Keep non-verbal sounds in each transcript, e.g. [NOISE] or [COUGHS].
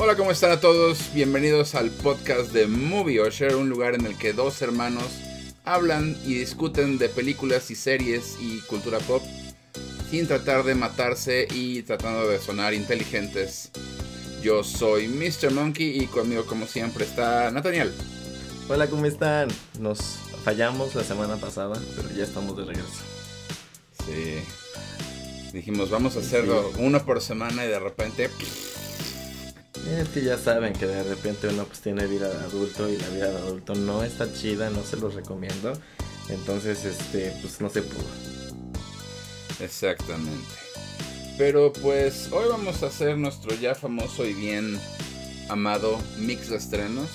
Hola, ¿cómo están a todos? Bienvenidos al podcast de Movie Osher, un lugar en el que dos hermanos hablan y discuten de películas y series y cultura pop sin tratar de matarse y tratando de sonar inteligentes. Yo soy Mr. Monkey y conmigo como siempre está Nathaniel. Hola, ¿cómo están? Nos fallamos la semana pasada, pero ya estamos de regreso. Sí. Dijimos, vamos a hacerlo uno por semana y de repente... Es ya saben que de repente uno pues tiene vida de adulto y la vida de adulto no está chida, no se los recomiendo. Entonces, este, pues no se pudo. Exactamente. Pero pues hoy vamos a hacer nuestro ya famoso y bien amado mix de estrenos.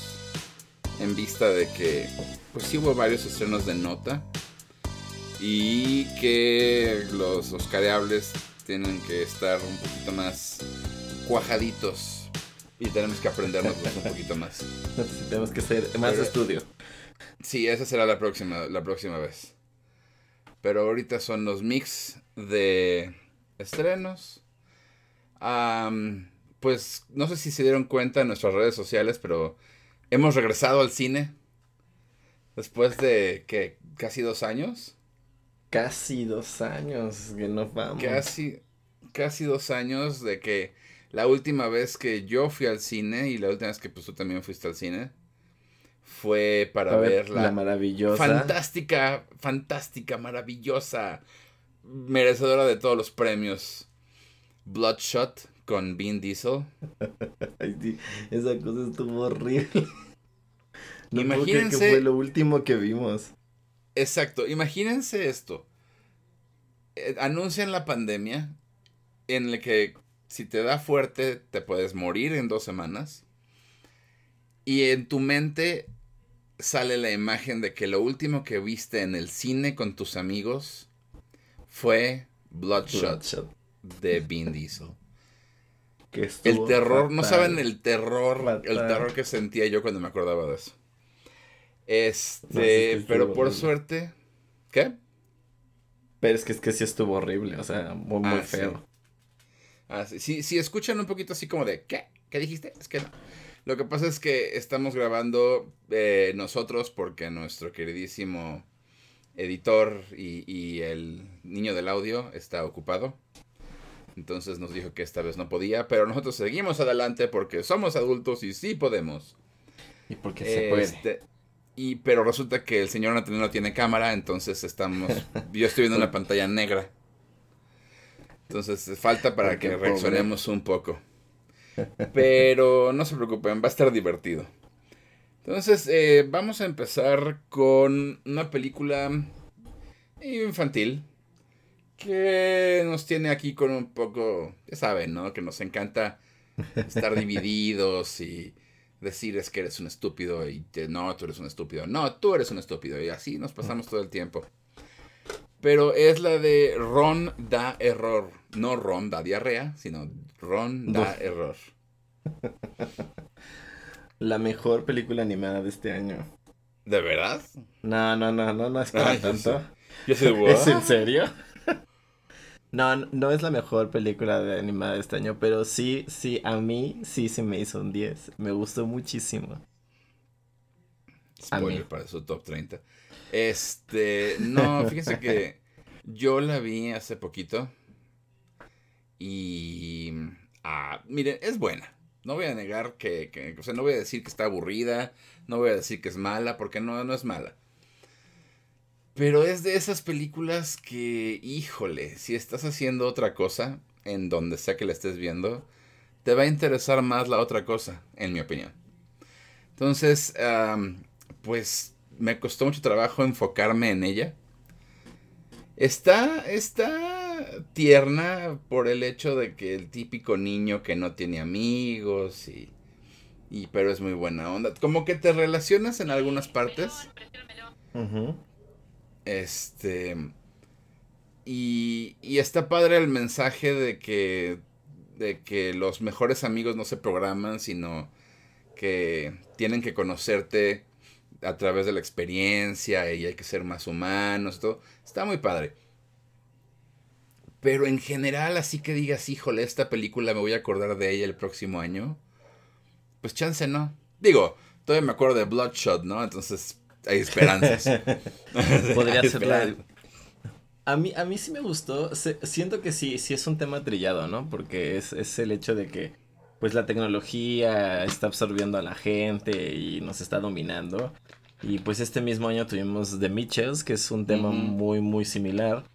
En vista de que pues sí hubo varios estrenos de nota. Y que los oscareables tienen que estar un poquito más cuajaditos. Y tenemos que aprendernos un poquito más. [LAUGHS] tenemos que hacer más estudio. Sí, esa será la próxima, la próxima vez. Pero ahorita son los mix de estrenos. pues no sé si se dieron cuenta en nuestras redes sociales, pero hemos regresado al cine. Después de que casi dos años. Casi dos años que no vamos. Casi, casi dos años de que la última vez que yo fui al cine y la última vez que pues tú también fuiste al cine fue para, ver, la, la, maravillosa. Fantástica, fantástica, maravillosa, merecedora de todos los premios. Bloodshot con Vin Diesel. [LAUGHS] esa cosa estuvo horrible. [LAUGHS] No imagínense que fue lo último que vimos. Exacto, imagínense esto. Eh, anuncian la pandemia en la que si te da fuerte te puedes morir en dos semanas. Y en tu mente sale la imagen de que lo último que viste en el cine con tus amigos fue Bloodshot, de Vin Diesel. el terror, no saben el terror, el terror que sentía yo cuando me acordaba de eso. Este, pero por suerte, ¿qué? Pero es que es que sí estuvo horrible, o sea, muy, muy ah, feo. Sí. Si, escuchan un poquito así como de, ¿qué? ¿Qué dijiste? Es que no. Lo que pasa es que estamos grabando eh, nosotros porque nuestro queridísimo editor y, el niño del audio está ocupado. Entonces nos dijo que esta vez no podía, pero nosotros seguimos adelante porque somos adultos y sí podemos. Y porque se puede. Este, y, pero resulta que el señor Nathaniel no tiene cámara, entonces estamos. yo estoy viendo una [LAUGHS] pantalla negra. Entonces falta para que reaccionemos un poco. Pero no se preocupen, va a estar divertido. Entonces, eh, vamos a empezar con una película infantil que nos tiene aquí con un poco, ya saben, ¿no? Que nos encanta estar divididos y decir es que eres un estúpido y no, tú eres un estúpido, no, tú eres un estúpido y así nos pasamos todo el tiempo. Pero es la de Ron da error, no Ron da diarrea, sino Ron da error. [LAUGHS] La mejor película animada de este año. ¿De verdad? No, no, no, no, no es para tanto. [LAUGHS] ¿Es en serio? [LAUGHS] No, no es la mejor película de animada de este año, pero sí, sí, a mí sí se me hizo un 10. Me gustó muchísimo. Spoiler para su top 30. Este, no, fíjense que yo la vi hace poquito y, ah, miren, es buena. No voy a negar que, que, o sea, no voy a decir que está aburrida, no voy a decir que es mala, porque no, no es mala. Pero es de esas películas que, híjole, si estás haciendo otra cosa, en donde sea que la estés viendo, te va a interesar más la otra cosa, en mi opinión. Entonces, pues me costó mucho trabajo enfocarme en ella. Está, está tierna por el hecho de que el típico niño que no tiene amigos y, y pero es muy buena onda. Como que te relacionas en algunas partes. Este. Y, y está padre el mensaje de que, de que los mejores amigos no se programan, sino que tienen que conocerte a través de la experiencia y hay que ser más humanos. Todo. Está muy padre. Pero en general, así que digas, híjole, esta película me voy a acordar de ella el próximo año. pues chance no. Digo, todavía me acuerdo de Bloodshot, ¿no? Entonces hay esperanzas. [LAUGHS] [LAUGHS] Podría ser A mí, a mí sí me gustó. siento que sí, sí es un tema trillado, ¿no? Porque es, es el hecho de que pues la tecnología está absorbiendo a la gente y nos está dominando. Y pues este mismo año tuvimos The Mitchells, que es un tema muy, muy similar.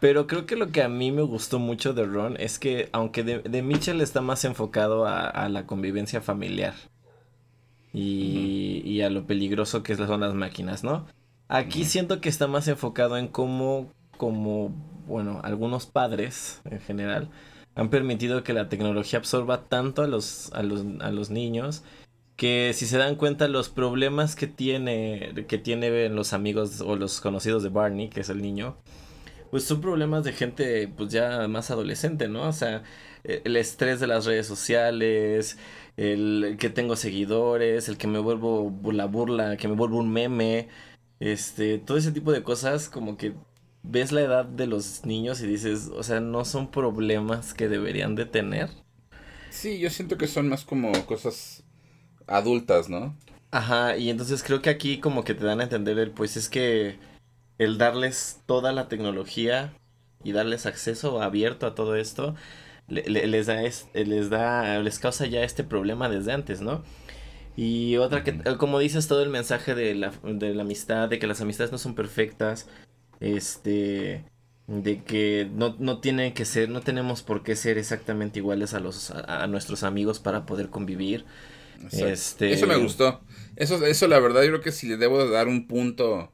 Pero creo que lo que a mí me gustó mucho de Ron es que, aunque The, Mitchell está más enfocado a, la convivencia familiar y, y, a lo peligroso que son las máquinas, ¿no? Aquí siento que está más enfocado en cómo, como, bueno, algunos padres en general han permitido que la tecnología absorba tanto a los, a los, a los niños que si se dan cuenta los problemas que tiene que tienen los amigos o los conocidos de Barney, que es el niño, pues son problemas de gente pues ya más adolescente, ¿no? O sea, e, el estrés de las redes sociales, el que tengo seguidores, el que me vuelvo la burla, que me vuelvo un meme, este, todo ese tipo de cosas como que ves la edad de los niños y dices, o sea, no son problemas que deberían de tener. Sí, yo siento que son más como cosas adultas, ¿no? Ajá, y entonces creo que aquí como que te dan a entender el, pues es que el darles toda la tecnología y darles acceso abierto a todo esto, les, da les da, les causa ya este problema desde antes, ¿no? Y otra que, como dices, todo el mensaje de la, de la amistad, de que las amistades no son perfectas, este de que no, no tiene que ser, no tenemos por qué ser exactamente iguales a los a, nuestros amigos para poder convivir. Este... Eso me gustó. Eso, eso la verdad, yo creo que si le debo dar un punto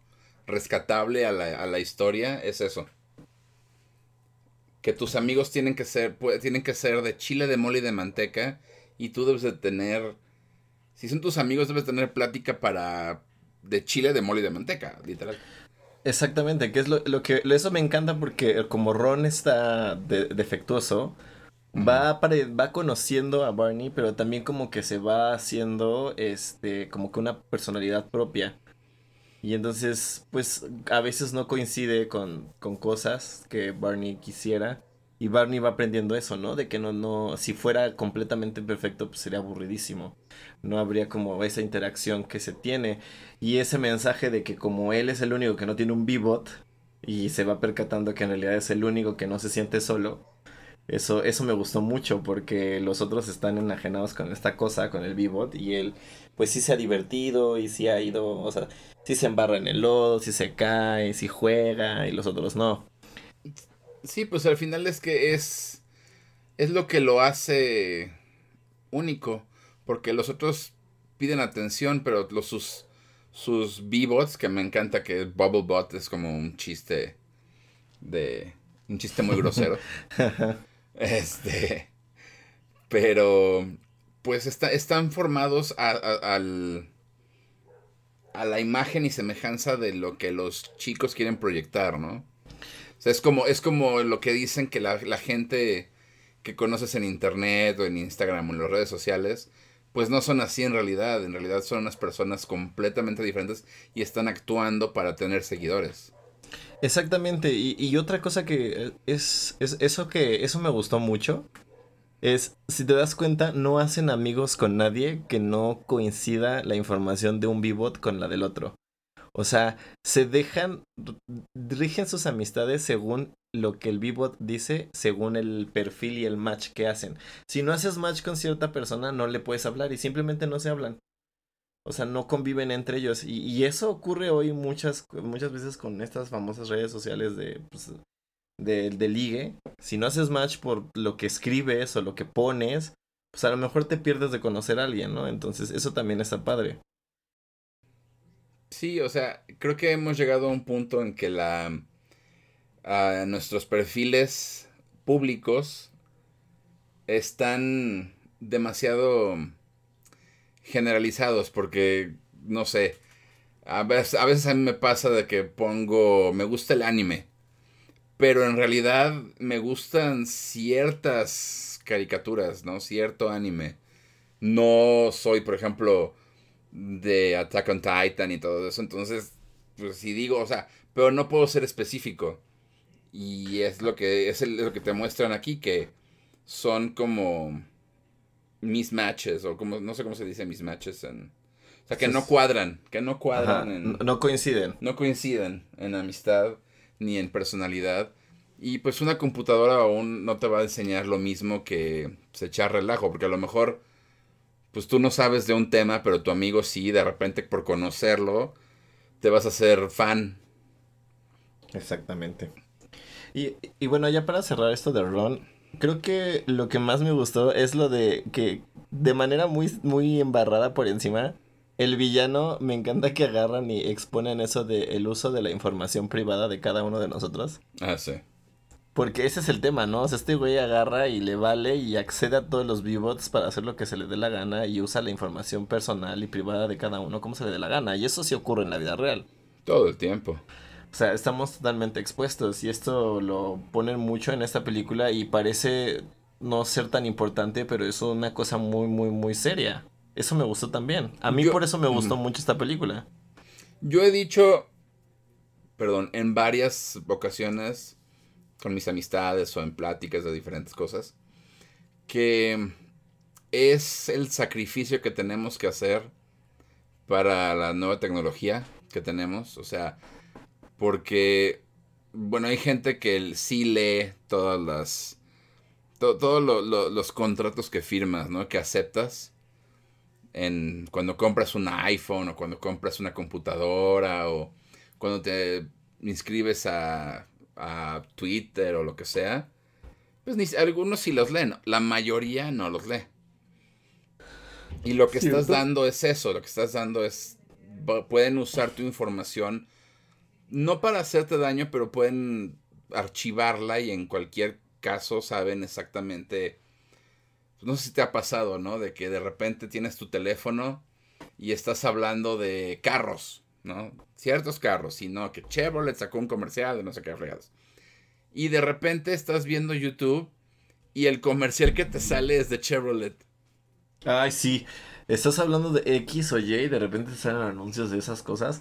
rescatable a la, a la historia, es eso. Que tus amigos tienen que ser, tienen que ser de chile, de mole y de manteca. Y tú debes de tener. Si son tus amigos, debes tener plática para. de chile, de mole y de manteca, literal. Exactamente, que es lo, lo, que eso me encanta porque como Ron está defectuoso, va, va conociendo a Barney, pero también como que se va haciendo este como que una personalidad propia. Y entonces, pues a veces no coincide con, con cosas que Barney quisiera. Y Barney va aprendiendo eso, ¿no? De que no, no, si fuera completamente perfecto, pues sería aburridísimo. No habría como esa interacción que se tiene. Y ese mensaje de que como él es el único que no tiene un B-bot y se va percatando que en realidad es el único que no se siente solo. Eso, eso me gustó mucho porque los otros están enajenados con esta cosa, con el B-bot, y él pues sí se ha divertido y sí ha ido, o sea, sí se embarra en el lodo, sí se cae, sí juega y los otros no. Sí, pues al final es que es. Es lo que lo hace único. Porque los otros piden atención, pero los sus. Sus B-bots, que me encanta que Bubblebot es como un chiste. De. Un chiste muy grosero. [LAUGHS] este. Pero. Pues está, están formados a, al a la imagen y semejanza de lo que los chicos quieren proyectar, ¿no? es como, es como lo que dicen que la, gente que conoces en internet o en Instagram o en las redes sociales, pues no son así en realidad. En realidad son unas personas completamente diferentes y están actuando para tener seguidores. Exactamente. Y, otra cosa que es, es, eso que eso me gustó mucho. Es, si te das cuenta, no hacen amigos con nadie que no coincida la información de un B-Bot con la del otro. O sea, se dejan, rigen sus amistades según lo que el B-Bot dice, según el perfil y el match que hacen. Si no haces match con cierta persona, no le puedes hablar y simplemente no se hablan. O sea, no conviven entre ellos. Y, eso ocurre hoy muchas, muchas veces con estas famosas redes sociales de, pues, de, de ligue. Si no haces match por lo que escribes o lo que pones, pues a lo mejor te pierdes de conocer a alguien, ¿no? Entonces eso también está padre. Sí, o sea, creo que hemos llegado a un punto en que la nuestros perfiles públicos están demasiado generalizados porque no sé, a veces, a veces a mí me pasa de que pongo me gusta el anime, pero en realidad me gustan ciertas caricaturas, ¿no? Cierto anime. No soy, por ejemplo, de Attack on Titan y todo eso. Entonces, pues si digo, o sea, pero no puedo ser específico. Y es lo que es lo que te muestran aquí que son como mismatches, o como, no sé cómo se dice mismatches en... O sea, que no cuadran, que no cuadran en... No coinciden. No coinciden en amistad ni en personalidad. Y pues una computadora aún no te va a enseñar lo mismo que se echar relajo, porque a lo mejor pues tú no sabes de un tema, pero tu amigo sí, de repente por conocerlo, te vas a hacer fan. Exactamente. Y, y bueno, ya para cerrar esto de Ron, creo que lo que más me gustó es lo de que de manera muy, muy embarrada por encima, el villano me encanta que agarran y exponen eso de el uso de la información privada de cada uno de nosotros. Ah, sí. Porque ese es el tema, ¿no? O sea, este güey agarra y le vale y accede a todos los V-Bots para hacer lo que se le dé la gana y usa la información personal y privada de cada uno como se le dé la gana. Y eso sí ocurre en la vida real. Todo el tiempo. O sea, estamos totalmente expuestos y esto lo ponen mucho en esta película y parece no ser tan importante, pero es una cosa muy, muy, muy seria. Eso me gustó también. A mí por eso me gustó mucho esta película. Yo he dicho, perdón, en varias ocasiones con mis amistades o en pláticas de diferentes cosas, que es el sacrificio que tenemos que hacer para la nueva tecnología que tenemos. O sea, porque, bueno, hay gente que sí lee todas las... todos los contratos que firmas, ¿no? Que aceptas. En, cuando compras un iPhone o cuando compras una computadora o cuando te inscribes a, a Twitter o lo que sea, pues ni, algunos sí los leen, la mayoría no los lee. Y lo que estás dando es eso, lo que estás dando es, pueden usar tu información no para hacerte daño, pero pueden archivarla y en cualquier caso saben exactamente, pues, no sé si te ha pasado, ¿no? De que de repente tienes tu teléfono y estás hablando de carros, ¿no? Ciertos carros, y no, que Chevrolet sacó un comercial de no sé qué fregados. Y de repente estás viendo YouTube y el comercial que te sale es de Chevrolet. Ay, sí. Estás hablando de X o Y y de repente salen anuncios de esas cosas.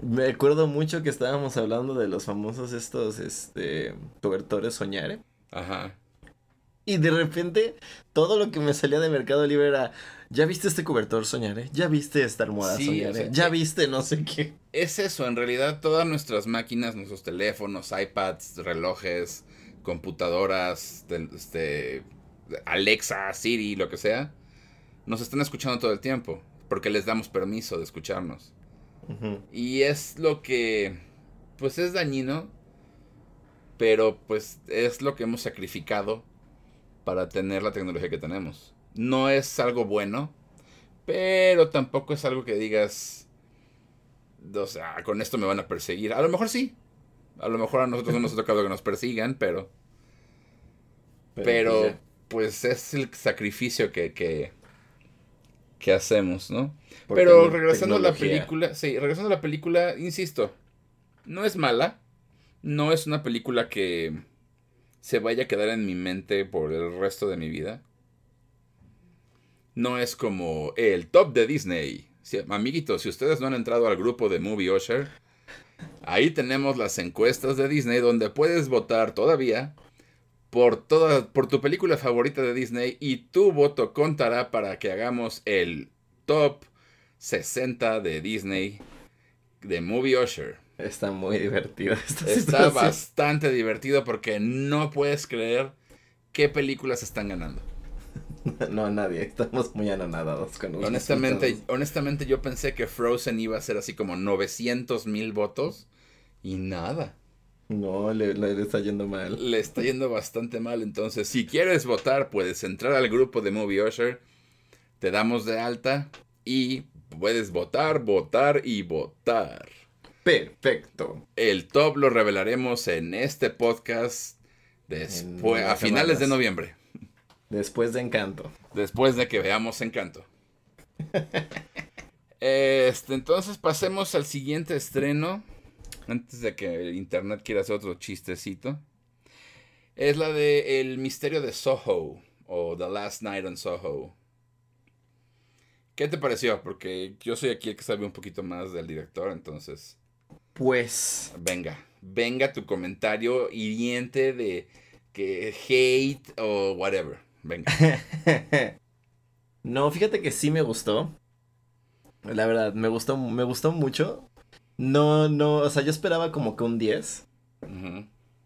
Me acuerdo mucho que estábamos hablando de los famosos estos, este, cobertores soñare. Ajá. Y de repente, todo lo que me salía de Mercado Libre era, ¿ya viste este cobertor soñare? ¿Ya viste esta almohada soñare? ¿Ya eh, viste no sé qué? Es eso, en realidad todas nuestras máquinas, nuestros teléfonos, iPads, relojes, computadoras, este, Alexa, Siri, lo que sea, nos están escuchando todo el tiempo, porque les damos permiso de escucharnos. Y es lo que, pues es dañino, pero pues es lo que hemos sacrificado para tener la tecnología que tenemos. No es algo bueno, pero tampoco es algo que digas, o sea, con esto me van a perseguir. A lo mejor sí. A lo mejor a nosotros no nos ha tocado que nos persigan, pero... Pero, pues, es el sacrificio que, que, que hacemos, ¿no? Pero regresando a la película, sí, regresando a la película, insisto, no es mala, no es una película que se vaya a quedar en mi mente por el resto de mi vida. No es como el top de Disney. amiguitos, si ustedes no han entrado al grupo de Movie Usher, ahí tenemos las encuestas de Disney donde puedes votar todavía por, toda, por tu película favorita de Disney y tu voto contará para que hagamos el top 60 de Disney de Movie Usher. Está muy divertido. Está bastante divertido porque no puedes creer qué películas están ganando. [LAUGHS] No, nadie. Estamos muy anonadados con honestamente, honestamente, yo pensé que Frozen iba a ser así como 900 mil votos y nada. No, le, le, está yendo mal. Le está yendo bastante mal. Entonces, si quieres votar, puedes entrar al grupo de Movie Usher. Te damos de alta y puedes votar, votar y votar. Perfecto. El top lo revelaremos en este podcast después, a finales de noviembre. Después de Encanto. Después de que veamos Encanto. [LAUGHS] este, entonces pasemos al siguiente estreno antes de que el internet quiera hacer otro chistecito, es la de El misterio de Soho o The Last Night on Soho. ¿Qué te pareció? Porque yo soy aquí el que sabe un poquito más del director, entonces. Pues. Venga, venga tu comentario hiriente de que hate o whatever. Venga. [LAUGHS] No, fíjate que sí me gustó. La verdad, me gustó, me gustó mucho. No, no, o sea, yo esperaba como que un 10.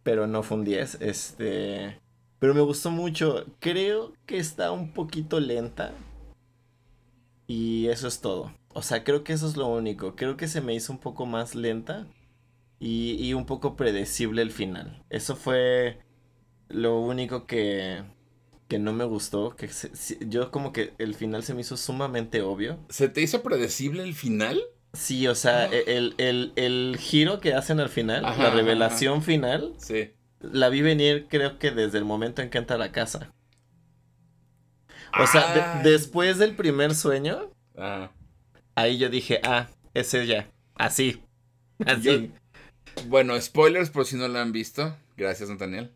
Pero no fue un 10. Este. Pero me gustó mucho. Creo que está un poquito lenta. Y eso es todo. O sea, creo que eso es lo único. Creo que se me hizo un poco más lenta. Y, y un poco predecible el final. Eso fue lo único que, que no me gustó. Que yo como que el final se me hizo sumamente obvio. ¿Se te hizo predecible el final? Sí, o sea, e, el, el, giro que hacen al final, la revelación final, sí. la vi venir creo que desde el momento en que entra a la casa. O sea, después del primer sueño, ahí yo dije, ah, es ella, así, así. bueno, spoilers por si no la han visto. Gracias, Nathaniel.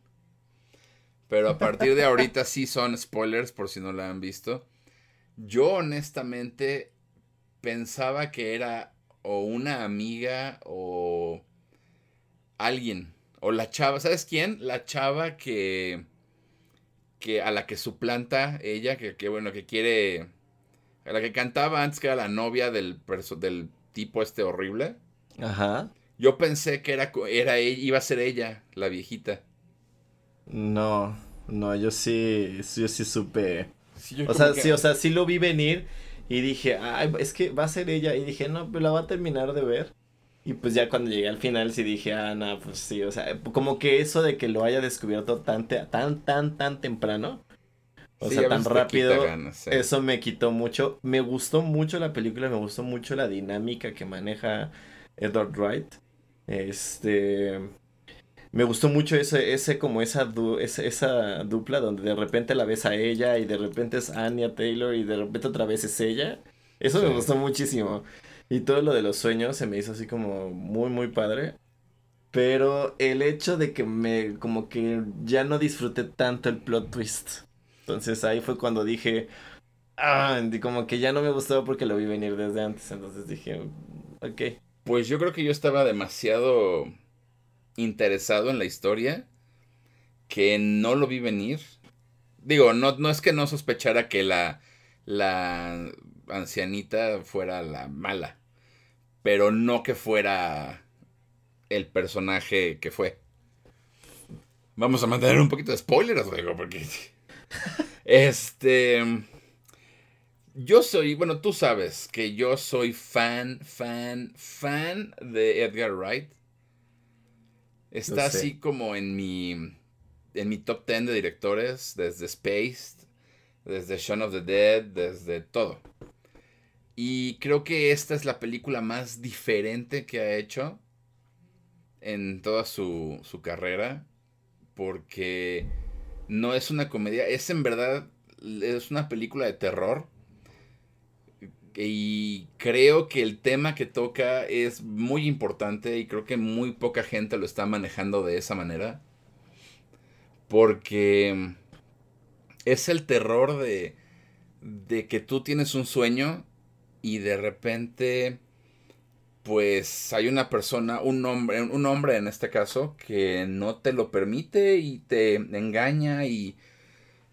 Pero a partir de ahorita sí son spoilers por si no la han visto. Yo honestamente pensaba que era o una amiga o alguien. O la chava, ¿sabes quién? La chava que, que a la que suplanta ella, que, bueno, que quiere, a la que cantaba antes que era la novia del, del tipo este horrible. Ajá. Yo pensé que era, era, iba a ser ella, la viejita. No, no, yo sí, yo sí supe. o sea, sí, o sea, sí lo vi venir y dije, ay, es que va a ser ella. Y dije, no, pero la va a terminar de ver. Y pues ya cuando llegué al final sí dije, ah, no, pues sí, o sea, como que eso de que lo haya descubierto tan, tan, tan, tan temprano. O sea, tan rápido. Eso me quitó mucho. Me gustó mucho la película, me gustó mucho la dinámica que maneja Edward Wright. Este me gustó mucho ese, ese como esa, esa, dupla donde de repente la ves a ella y de repente es Anya Taylor y de repente otra vez es ella. Eso me gustó muchísimo. Y todo lo de los sueños se me hizo así como muy, muy padre. Pero el hecho de que me, como que ya no disfruté tanto el plot twist. Entonces ahí fue cuando dije, ah, como que ya no me gustó porque lo vi venir desde antes. Entonces dije, ok. Pues yo creo que yo estaba demasiado interesado en la historia que no lo vi venir. Digo, no, no es que no sospechara que la, la ancianita fuera la mala, pero no que fuera el personaje que fue. Vamos a mantener un poquito de spoilers, luego, porque... [LAUGHS] Este... Yo soy, bueno, tú sabes que yo soy fan, fan, fan de Edgar Wright. Está así como en mi, en mi top 10 de directores, desde Space, desde Shaun of the Dead, desde todo. Y creo que esta es la película más diferente que ha hecho en toda su, su carrera, porque no es una comedia, es en verdad, es una película de terror y creo que el tema que toca es muy importante y creo que muy poca gente lo está manejando de esa manera. Porque es el terror de, de que tú tienes un sueño y de repente pues hay una persona, un hombre, un hombre en este caso, que no te lo permite y te engaña y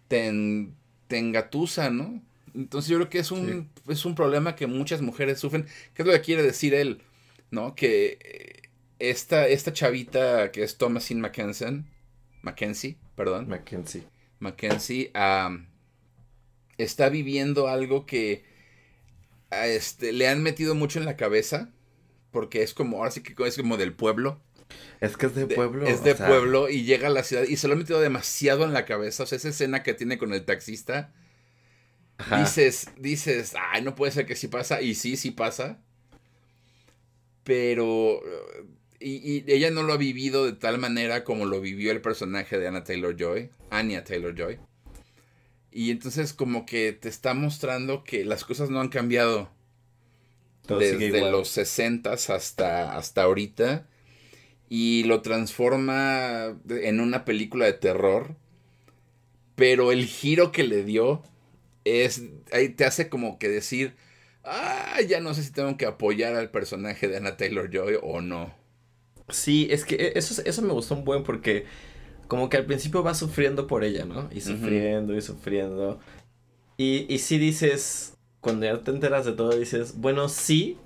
te, te engatusa, ¿no? Entonces yo creo que es un, es un problema que muchas mujeres sufren. ¿Qué es lo que quiere decir él? ¿No? Que eh, esta, esta chavita que es Thomasin Mackenzie, Mackenzie, perdón. Mackenzie. Mackenzie está viviendo algo que a este, le han metido mucho en la cabeza. Porque es como, ahora sí que es como del pueblo. Es que es de pueblo. es de pueblo y llega a la ciudad y se lo ha metido demasiado en la cabeza. O sea, esa escena que tiene con el taxista Dices, dices, ay, no puede ser que sí pasa. Y sí, sí pasa. Pero. Y, ella no lo ha vivido de tal manera como lo vivió el personaje de Anna Taylor Joy. Anya Taylor Joy. Y entonces, como que te está mostrando que las cosas no han cambiado. desde los 60 hasta, hasta ahorita. Y lo transforma en una película de terror. Pero el giro que le dio es, ahí te hace como que decir, ah, ya no sé si tengo que apoyar al personaje de Anna Taylor Joy o no. Sí, es que e, eso, eso me gustó un buen porque como que al principio va sufriendo por ella, ¿no? Y sufriendo y sufriendo. Y, y sí dices, cuando ya te enteras de todo, dices, bueno, sí,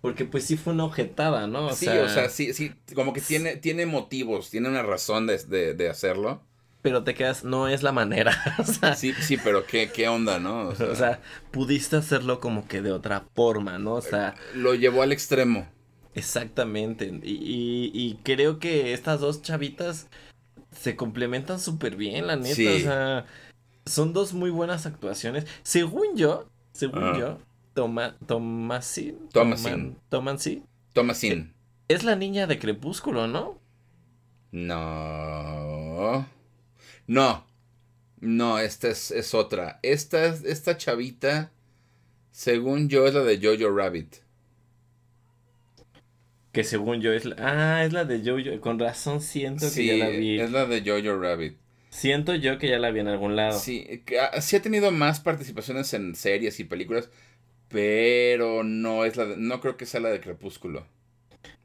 porque pues sí fue una objetada, ¿no? sí, o sea, sí, sí, como que tiene, tiene motivos, tiene una razón de, de, hacerlo. Pero te quedas, no es la manera. [LAUGHS] o sea, sí, sí, pero ¿qué, qué onda, ¿no? O [LAUGHS] sea, pudiste hacerlo como que de otra forma, ¿no? O sea. Lo llevó al extremo. Exactamente. Y, y, y creo que estas dos chavitas se complementan súper bien, la neta. O sea, son dos muy buenas actuaciones. Según yo, según ah. yo, Toma, Tomasin. Tomasin. Tomasin. Tomasin. Es la niña de Crepúsculo, ¿no? No. No. No, esta es, es otra. Esta, esta chavita, según yo, es la de Jojo Rabbit. Que según yo es la... Ah, es la de Jojo. Con razón siento que ya la vi. es la de Jojo Rabbit. Siento yo que ya la vi en algún lado. Sí, ah, sí ha tenido más participaciones en series y películas, pero no es la de, no creo que sea la de Crepúsculo.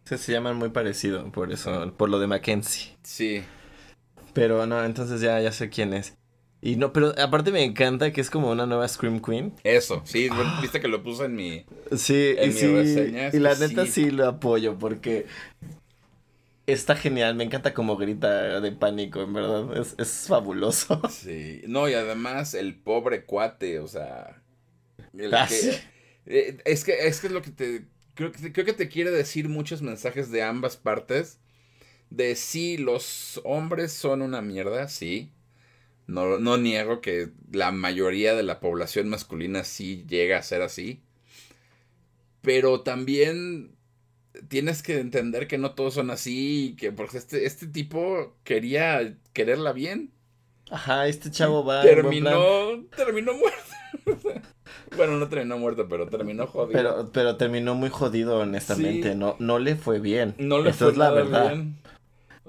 Se, se llaman muy parecido, por eso, por lo de Mackenzie. Sí. Pero no, entonces ya, ya sé quién es. Y no, pero aparte me encanta que es como una nueva Scream Queen. Eso, sí, [GASPS] ah. viste que lo puse en mi, sí, en y mi reseña. Y la neta sí. lo apoyo porque está genial, me encanta como grita de pánico, en verdad, es, es fabuloso. [LAUGHS] Sí, no, y además el pobre cuate, o sea, ah, eh, es que es que es lo que te creo que creo que te quiere decir muchos mensajes de ambas partes de si los hombres son una mierda, sí, no, no niego que la mayoría de la población masculina sí llega a ser así. Pero también tienes que entender que no todos son así y que porque este, este tipo quería quererla bien. Ajá, este chavo va. Terminó, terminó muerto. [LAUGHS] bueno, no terminó muerto, pero terminó jodido. Pero, pero terminó muy jodido, honestamente. No, no le fue bien. No le fue es la verdad. Bien.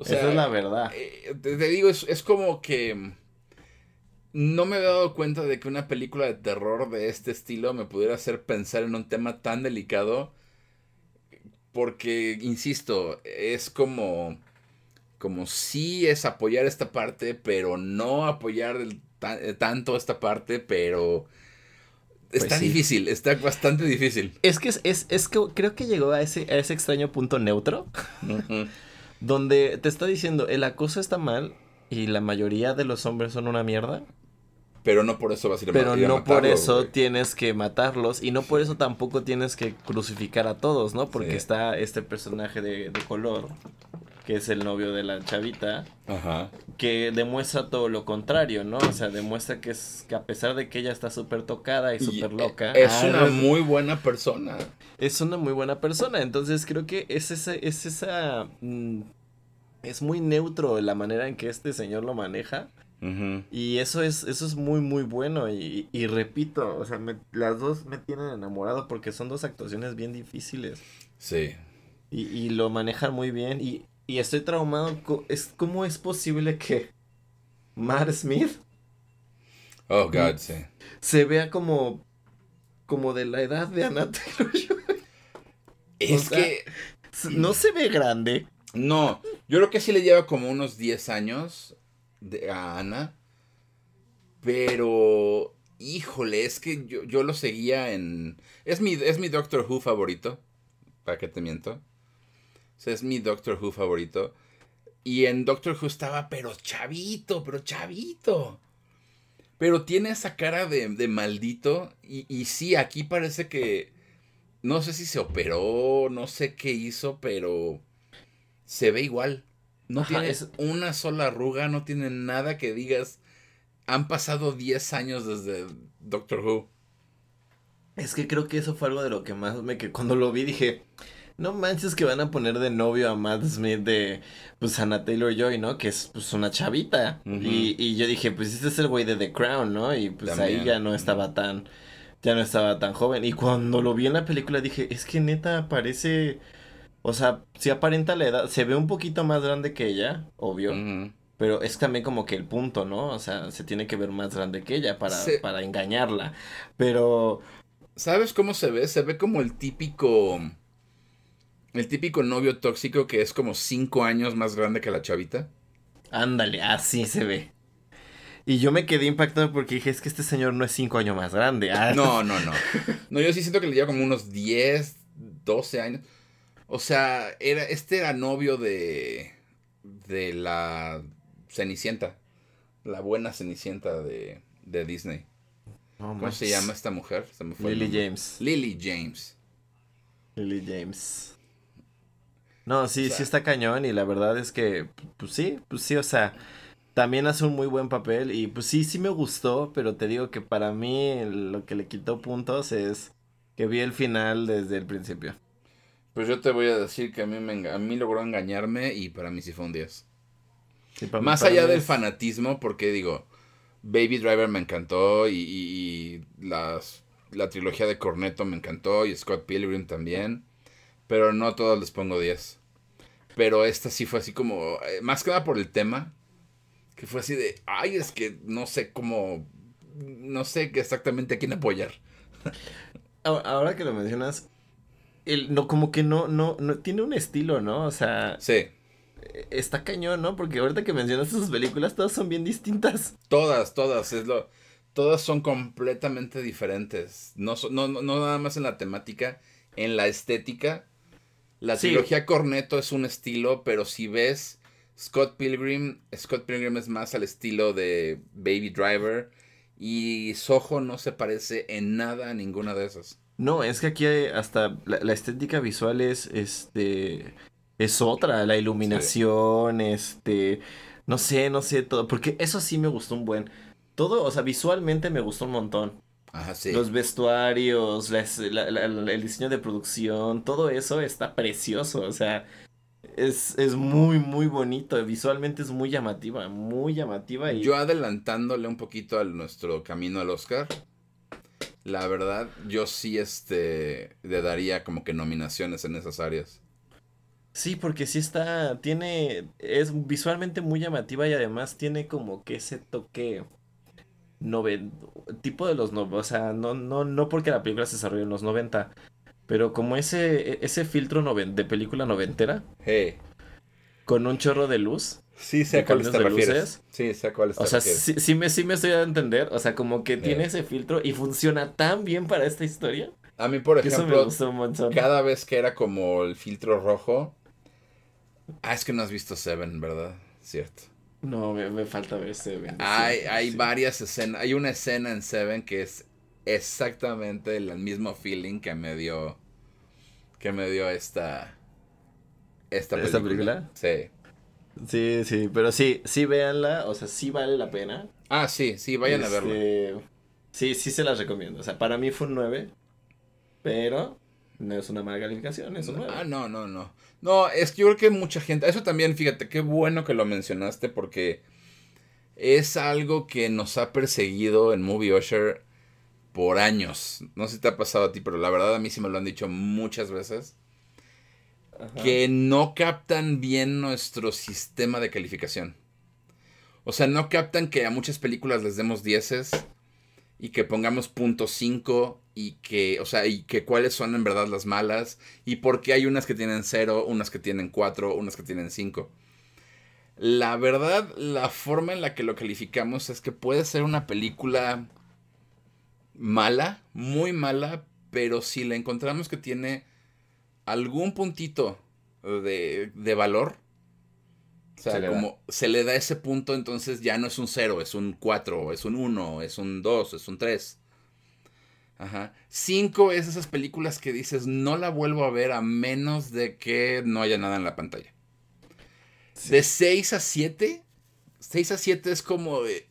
Esa es la verdad. Eh, te, digo, es, es como que no me he dado cuenta de que una película de terror de este estilo me pudiera hacer pensar en un tema tan delicado. Porque, insisto, es como. Como si es apoyar esta parte, pero no apoyar eh, tanto esta parte, pero. Pues está difícil, está bastante difícil. Es que es, es, que creo que llegó a ese, a ese extraño punto neutro. Donde te está diciendo el acoso está mal y la mayoría de los hombres son una mierda. Pero no por eso vas a ir a Pero no por eso tienes que matarlos y no por eso tampoco tienes que crucificar a todos, ¿no? Porque está este personaje de, color, que es el novio de la chavita, Ajá. que demuestra todo lo contrario, ¿no? O sea, demuestra que es que a pesar de que ella está súper tocada y súper loca. Es ah, una muy buena persona. Es una muy buena persona, entonces creo que es esa, es esa... Mm, es muy neutro la manera en que este señor lo maneja. Y eso es, eso es muy, muy bueno. Y, y repito, o sea, las dos me tienen enamorado porque son dos actuaciones bien difíciles. Sí. Y, y lo manejan muy bien. Y, y estoy traumado. Es, ¿Cómo es posible que Matt Smith? Oh, God, sí. Se vea como, como de la edad de Anna Es que... No se ve grande. No, yo creo que sí le lleva como unos 10 años de, a Ana. Pero, híjole, es que yo, yo lo seguía en... Es mi, es mi Doctor Who favorito. ¿Para qué te miento? O es mi Doctor Who favorito. Y en Doctor Who estaba, pero chavito, pero chavito. Pero tiene esa cara de, de maldito. Y, y sí, aquí parece que... No sé si se operó, no sé qué hizo, pero se ve igual. No tiene una sola arruga, no tiene nada que digas. Han pasado 10 años desde Doctor Who. Es que creo que eso fue algo de lo que más me que cuando lo vi dije, no manches que van a poner de novio a Matt Smith de pues Anna Taylor Joy, ¿no? Que es pues una chavita. y, y, yo dije, pues este es el güey de The Crown, ¿no? Y pues ahí ya no estaba tan ya no estaba tan joven. Y cuando lo vi en la película dije, es que neta parece o sea, si aparenta la edad, se ve un poquito más grande que ella, obvio. Pero es también como que el punto, ¿no? O sea, se tiene que ver más grande que ella para, para engañarla. Pero. ¿Sabes cómo se ve? Se ve como el típico. El típico novio tóxico que es como cinco años más grande que la chavita. Ándale, así se ve. Y yo me quedé impactado porque dije, es que este señor no es cinco años más grande. Ah. No, [LAUGHS] no, no. No, yo sí siento que le lleva como unos 10, 12 años. O sea, era, este era novio de, de la Cenicienta. La buena Cenicienta de, de Disney. ¿Cómo se llama esta mujer? Lily James. Lily James. Lily James. No, sí, sí está cañón y la verdad es que, pues sí, pues sí, o sea, también hace un muy buen papel y pues sí, sí me gustó, pero te digo que para mí lo que le quitó puntos es que vi el final desde el principio. Pues yo te voy a decir que a mí, me, a mí logró engañarme y para mí sí fue un 10. Más allá del fanatismo, porque digo, Baby Driver me encantó y, y, las, la trilogía de Cornetto me encantó y Scott Pilgrim también. Pero no todos les pongo 10. Pero esta sí fue así como, eh, más que nada por el tema, que fue así de, ay, es que no sé cómo, no sé exactamente a quién apoyar. [LAUGHS] Ahora que lo mencionas, el, no, como que no, no, no, tiene un estilo, ¿no? O sea. Sí. Está cañón, ¿no? Porque ahorita que mencionas sus películas, todas son bien distintas. [LAUGHS] Todas, todas, es lo. Todas son completamente diferentes. No, no, no, nada más en la temática, en la estética la trilogía Corneto es un estilo, pero si ves Scott Pilgrim, Scott Pilgrim es más al estilo de Baby Driver y Soho no se parece en nada a ninguna de esas. No, es que aquí hasta la, estética visual es este es otra, la iluminación, este no sé, no sé todo, porque eso sí me gustó un buen. Todo, o sea, visualmente me gustó un montón. Los vestuarios, el diseño de producción, todo eso está precioso. O sea, es, muy, muy bonito. Visualmente es muy llamativa, muy llamativa. Y... Yo adelantándole un poquito a nuestro camino al Oscar. La verdad, yo sí este, le daría como que nominaciones en esas áreas. Sí, porque sí está, tiene, es visualmente muy llamativa y además tiene como que ese toque tipo de los no, o sea, no, no, no porque la película se desarrolló en los 90, pero como ese, e, ese filtro de película noventera, con un chorro de luz. Sí, sé a cuál te refieres. Sí, sé a cuál O sea, sí, me, sí me estoy a entender, o sea, como que tiene ese filtro y funciona tan bien para esta historia. A mí, por ejemplo, cada vez que era como el filtro rojo, ah, es que no has visto Seven, ¿verdad? Cierto. No, me, falta ver Seven. Hay, hay varias escenas. Hay una escena en Seven que es exactamente el mismo feeling que me dio. Que me dio esta. Esta película. Sí. Sí, sí, pero sí, sí véanla, o sea, sí vale la pena. Ah, sí, sí, vayan a verla. Este, sí, sí se las recomiendo. O sea, para mí fue un 9, pero no es una mala calificación, es un 9. Ah, no, no, no. No, es que yo creo que mucha gente, eso también, fíjate, qué bueno que lo mencionaste porque es algo que nos ha perseguido en Movie Usher por años. No sé si te ha pasado a ti, pero la verdad a mí sí me lo han dicho muchas veces. Que no captan bien nuestro sistema de calificación. O sea, no captan que a muchas películas les demos dieces y que pongamos punto 5 y que, o sea, y que cuáles son en verdad las malas y por qué hay unas que tienen 0, unas que tienen 4, unas que tienen 5. La verdad, la forma en la que lo calificamos es que puede ser una película mala, muy mala, pero si la encontramos que tiene algún puntito de, de valor, o sea, como se le da ese punto, entonces ya no es un 0, es un 4, es un 1, es un 2, es un 3. Ajá. 5 es esas películas que dices, no la vuelvo a ver a menos de que no haya nada en la pantalla. De 6 a 7, 6 a 7 es como de...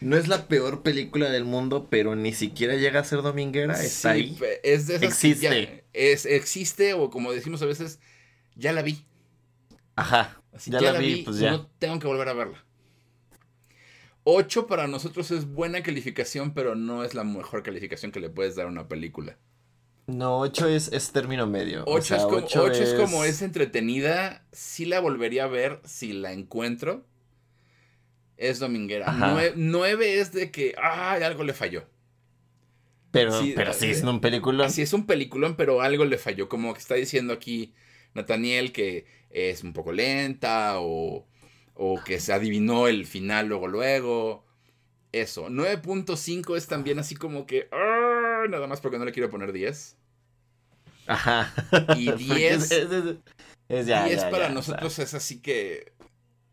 No es la peor película del mundo, pero ni siquiera llega a ser dominguera. Está ahí. Es de esas existe. es, existe, o como decimos a veces, ya la vi. Ajá. Así ya, la, vi, pues ya. No tengo que volver a verla. 8 para nosotros es buena calificación, pero no es la mejor calificación que le puedes dar a una película. No, 8 es, es término medio. 8, es, como, es... como es entretenida. Sí la volvería a ver si la encuentro. Es dominguera. 9, es de que, ay, algo le falló. Pero sí, pero sí es un peliculón. Sí es un peliculón, pero algo le falló. Como que está diciendo aquí Nathaniel que es un poco lenta o, o que se adivinó el final luego luego. Eso. 9.5 es también así como que... ¡ah! nada más porque no le quiero poner 10. Ajá. Y [LAUGHS] 10... es, ya, 10 para nosotros es así que...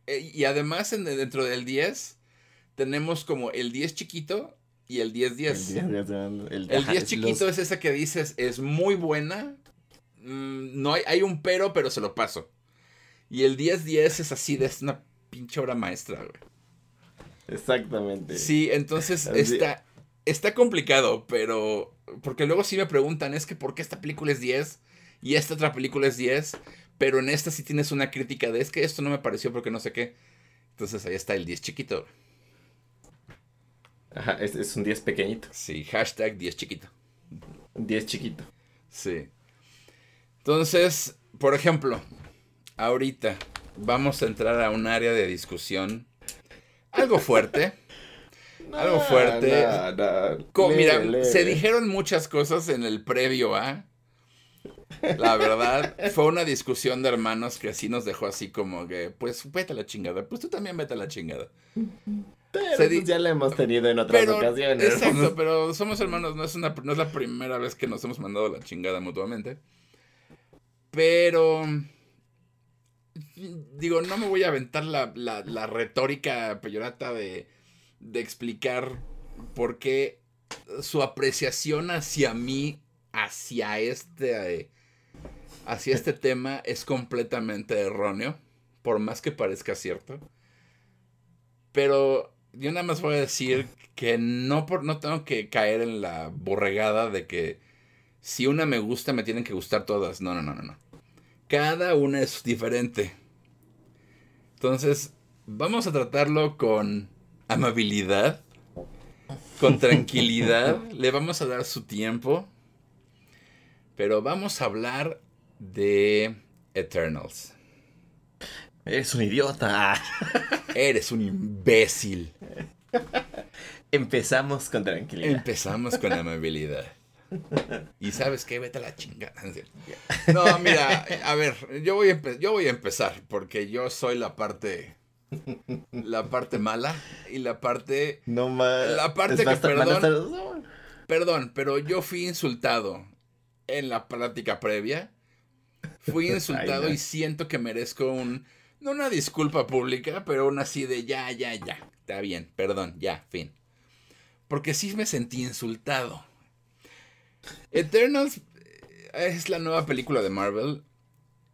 Eh, y además dentro del 10 tenemos como el 10 chiquito y el 10-10. El 10, chiquito es esa que dices, es muy buena. Mm, no hay, hay un pero, pero se lo paso. Y el 10-10 es así, de, es una pinche obra maestra, güey. Exactamente. Sí, entonces está, está complicado, pero. Porque luego sí me preguntan, es que ¿por qué esta película es 10 y esta otra película es 10? Pero en esta sí tienes una crítica de es que esto no me pareció porque no sé qué. Entonces ahí está el 10 chiquito. Ajá, es, un 10 pequeñito. Sí, hashtag 10 chiquito. 10 chiquito. Sí. Entonces, por ejemplo, ahorita vamos a entrar a un área de discusión algo fuerte. [LAUGHS] algo fuerte. mira, se dijeron muchas cosas en el previo a. La verdad, fue una discusión de hermanos que así nos dejó así como que, pues vete a la chingada, pues tú también vete a la chingada. Pero pues, ya la hemos tenido en otras ocasiones. Exacto, [LAUGHS] pero somos hermanos, no es, una, no es la primera vez que nos hemos mandado la chingada mutuamente. Pero digo, no me voy a aventar la, retórica peyorata de, de explicar por qué su apreciación hacia mí, hacia este, hacia este tema es completamente erróneo, por más que parezca cierto. Pero yo nada más voy a decir que no, por, no tengo que caer en la borregada de que si una me gusta me tienen que gustar todas. No, no, no, no, no. Cada una es diferente. Entonces, vamos a tratarlo con amabilidad, con tranquilidad. [LAUGHS] Le vamos a dar su tiempo. Pero vamos a hablar de Eternals. Eres un idiota. [LAUGHS] Eres un imbécil. Empezamos con tranquilidad. Empezamos con amabilidad. Y sabes qué, vete a la chingada. No, mira, a ver, yo voy a, yo voy a empezar porque yo soy la parte la parte mala y la parte no más la parte que perdón perdón pero yo fui insultado en la plática previa. Fui [LAUGHS] insultado y siento que merezco un no una disculpa pública pero una así de ya ya ya está bien perdón ya fin porque sí me sentí insultado Eternals es la nueva película de Marvel.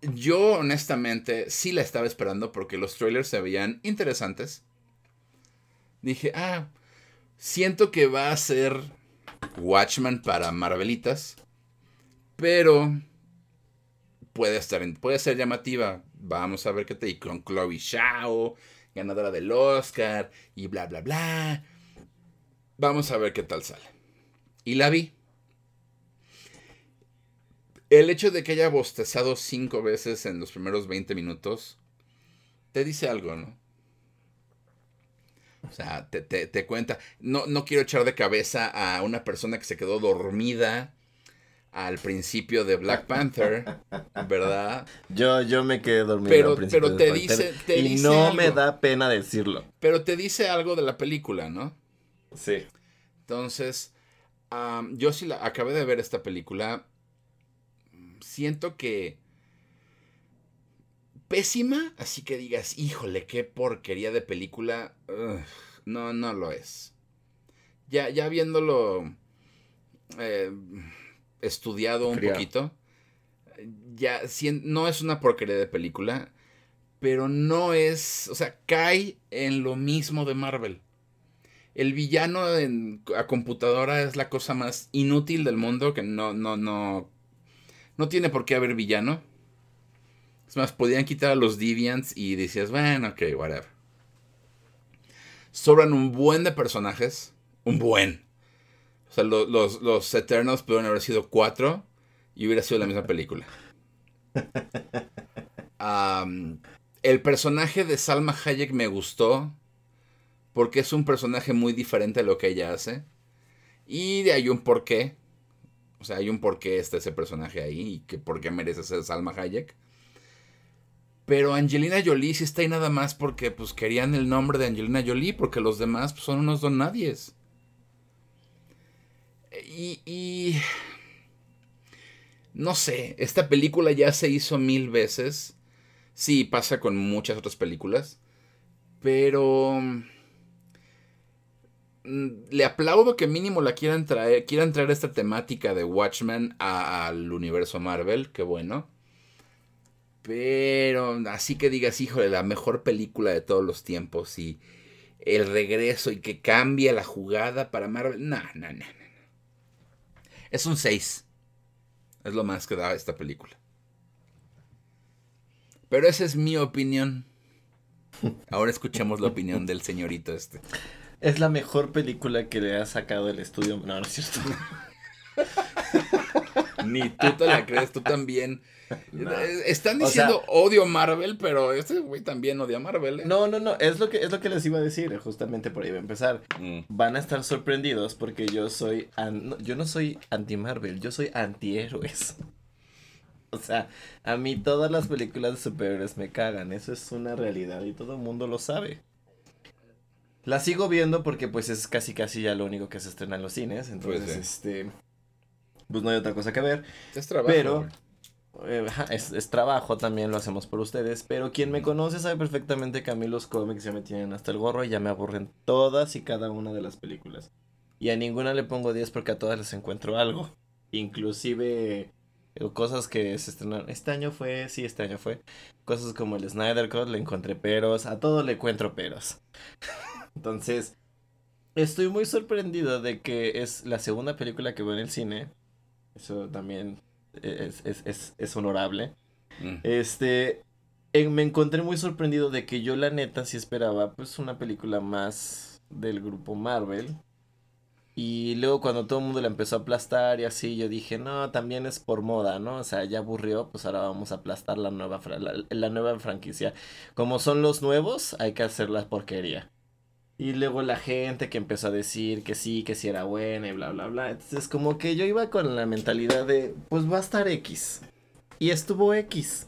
Yo honestamente sí la estaba esperando porque los trailers se veían interesantes. Dije, ah, siento que va a ser Watchman para Marvelitas, pero puede estar puede ser llamativa. Vamos a ver qué te y con Chloe Shao, ganadora del Oscar y bla bla bla. Vamos a ver qué tal sale. Y la vi. El hecho de que haya bostezado cinco veces en los primeros 20 minutos te dice algo, ¿no? O sea, te, cuenta. No, no quiero echar de cabeza a una persona que se quedó dormida al principio de Black Panther, ¿verdad? Yo, yo me quedé dormido pero, al principio. Pero te dice, te y no me da pena decirlo. Pero te dice algo de la película, ¿no? Sí. Entonces, yo sí la acabé de ver esta película siento que pésima, así que digas, híjole, qué porquería de película. no, no lo es. Ya, ya viéndolo eh, estudiado un poquito, ya no es una porquería de película, pero no es, o sea, cae en lo mismo de Marvel. El villano a computadora es la cosa más inútil del mundo que no, no, no no tiene por qué haber villano. Es más, podían quitar a los Deviants y decías, bueno, ok, whatever. Sobran un buen de personajes. Un buen. O sea, los, los Eternals pudieron haber sido cuatro y hubiera sido la misma película. [LAUGHS] el personaje de Salma Hayek me gustó porque es un personaje muy diferente a lo que ella hace. Y de ahí un porqué. O sea, hay un por qué está ese personaje ahí y que por qué merece ser Salma Hayek. Pero Angelina Jolie sí está ahí nada más porque pues querían el nombre de Angelina Jolie, porque los demás pues, son unos don nadies. Y, y... No sé, esta película ya se hizo mil veces. Sí, pasa con muchas otras películas. Pero... Mm, le aplaudo que mínimo la quieran traer, quieran traer esta temática de Watchmen al universo Marvel, qué bueno. Pero así que digas, híjole, la mejor película de todos los tiempos y el regreso y que cambie la jugada para Marvel. No, no, no, no. Es un 6. Es lo más que da esta película. Pero esa es mi opinión. [LAUGHS] Ahora escuchemos la opinión del señorito este. Es la mejor película que le ha sacado el estudio. No, no es cierto. [LAUGHS] Ni tú te la crees, tú también. Están diciendo odio Marvel, pero este güey también odia Marvel. ¿eh? No, no, no, es lo que es lo que les iba a decir, justamente por ahí va a empezar. Mm. Van a estar sorprendidos porque yo soy yo no soy anti Marvel, yo soy antihéroes. [LAUGHS] O sea, a mí todas las películas de superhéroes me cagan, eso es una realidad y todo el mundo lo sabe. La sigo viendo porque pues es casi casi ya lo único que se estrena en los cines, entonces pues este pues no hay otra cosa que ver. Es trabajo. Pero eh, es, trabajo también, lo hacemos por ustedes. Pero quien me conoce sabe perfectamente que a mí los cómics ya me tienen hasta el gorro y ya me aburren todas y cada una de las películas. Y a ninguna le pongo 10 porque a todas les encuentro algo. Inclusive eh, cosas que se estrenaron. Este año fue, sí, este año fue. Cosas como el Snyder Cut, le encontré peros. A todo le encuentro peros. [LAUGHS] Entonces, estoy muy sorprendido de que es la segunda película que veo en el cine eso también es, honorable. Mm. Este, me encontré muy sorprendido de que yo la neta sí esperaba pues una película más del grupo Marvel. Y luego cuando todo el mundo la empezó a aplastar y así, yo dije, no, también es por moda, ¿no? O sea, ya aburrió, pues ahora vamos a aplastar la nueva, la nueva franquicia. Como son los nuevos, hay que hacer la porquería. Y luego la gente que empezó a decir que sí, que sí era buena y bla, bla, bla. Entonces como que yo iba con la mentalidad de, pues va a estar X. Y estuvo X.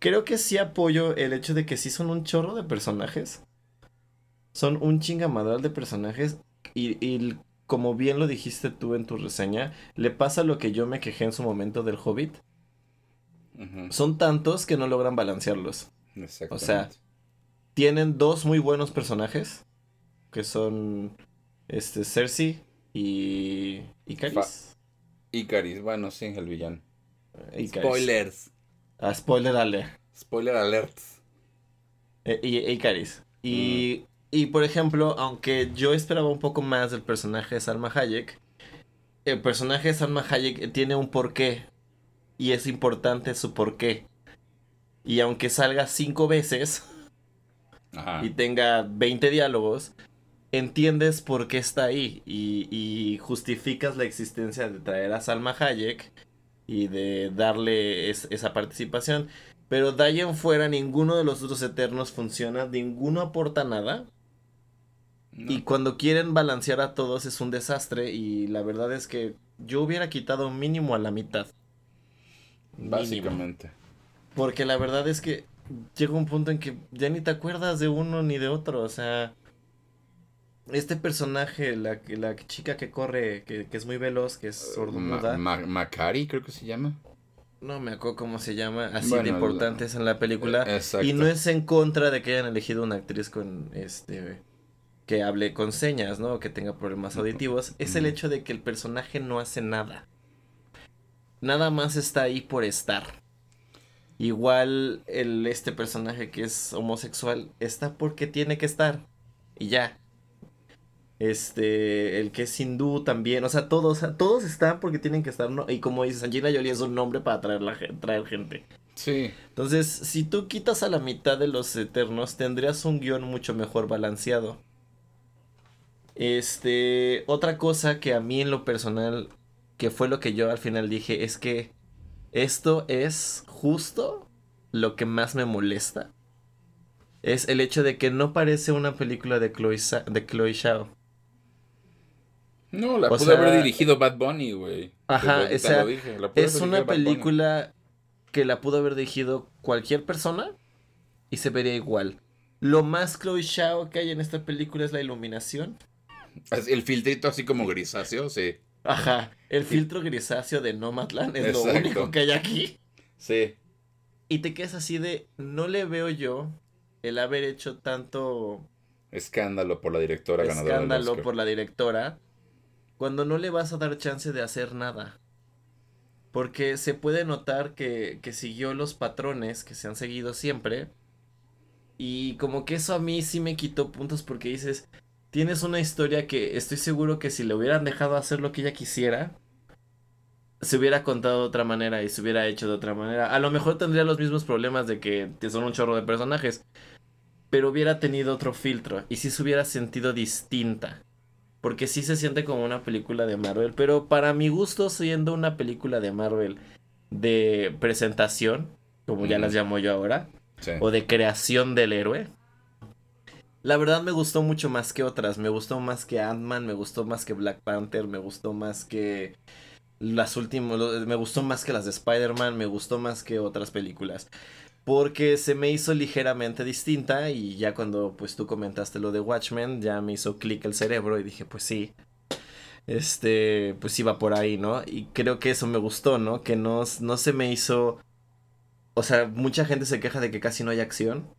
Creo que sí apoyo el hecho de que sí son un chorro de personajes. Son un chingamadral de personajes. Y, y como bien lo dijiste tú en tu reseña, le pasa lo que yo me quejé en su momento del Hobbit. Son tantos que no logran balancearlos. O sea, tienen dos muy buenos personajes. Que son este, Cersei y Icaris. Icaris, bueno, sí, el villano. Eh, Spoilers. Ah, spoiler alert. Spoiler alert. Eh, y Icaris. Y, mm. y por ejemplo, aunque yo esperaba un poco más del personaje de Salma Hayek, el personaje de Salma Hayek tiene un porqué. Y es importante su porqué. Y aunque salga cinco veces, [LAUGHS] y tenga 20 diálogos, entiendes por qué está ahí y, justificas la existencia de traer a Salma Hayek y de darle esa participación. Pero de ahí en fuera ninguno de los otros eternos funciona, ninguno aporta nada. Y cuando quieren balancear a todos es un desastre y la verdad es que yo hubiera quitado mínimo a la mitad. Básicamente. Porque la verdad es que llega un punto en que ya ni te acuerdas de uno ni de otro, o sea, este personaje, la, la chica que corre, que, es muy veloz, que es uh, sordomuda. Macari, creo que se llama. No me acuerdo cómo se llama, así de importante es en la película. Y no es en contra de que hayan elegido una actriz con este que hable con señas, ¿no? Que tenga problemas auditivos. Es el hecho de que el personaje no hace nada. Nada más está ahí por estar. Igual el, este personaje que es homosexual está porque tiene que estar. Y ya. Este, el que es hindú también, o sea, todos, todos están porque tienen que estar, ¿no? Y como dices, Angelina Jolie es un nombre para traer, la, traer gente. Sí. Entonces, si tú quitas a la mitad de los eternos, tendrías un guion mucho mejor balanceado. Este, otra cosa que a mí en lo personal, que fue lo que yo al final dije, es que esto es justo lo que más me molesta. Es el hecho de que no parece una película de Chloe, de Chloe Shao. No, la pudo haber dirigido Bad Bunny, güey. Ajá, es una película que la pudo haber dirigido cualquier persona y se vería igual. Lo más Chloe Shao que hay en esta película es la iluminación. El filtrito así como grisáceo, sí. Ajá, el filtro grisáceo de Nomadland es lo único que hay aquí. Sí. Y te quedas así de, no le veo yo el haber hecho tanto... Escándalo por la directora ganadora. Escándalo por la directora. Cuando no le vas a dar chance de hacer nada. Porque se puede notar que, que siguió los patrones que se han seguido siempre. Y como que eso a mí sí me quitó puntos porque dices, tienes una historia que estoy seguro que si le hubieran dejado hacer lo que ella quisiera, se hubiera contado de otra manera y se hubiera hecho de otra manera. A lo mejor tendría los mismos problemas de que son un chorro de personajes, pero hubiera tenido otro filtro y sí se hubiera sentido distinta. Porque sí se siente como una película de Marvel, pero para mi gusto siendo una película de Marvel de presentación, como ya las llamo yo ahora, o de creación del héroe. La verdad me gustó mucho más que otras, me gustó más que Ant-Man, me gustó más que Black Panther, me gustó más que las últimas, me gustó más que las de Spider-Man, me gustó más que otras películas. Porque se me hizo ligeramente distinta y ya cuando pues tú comentaste lo de Watchmen, ya me hizo clic el cerebro y dije, pues sí, este, pues iba por ahí, ¿no? Y creo que eso me gustó, ¿no? Que no, no se me hizo... O sea, mucha gente se queja de que casi no hay acción.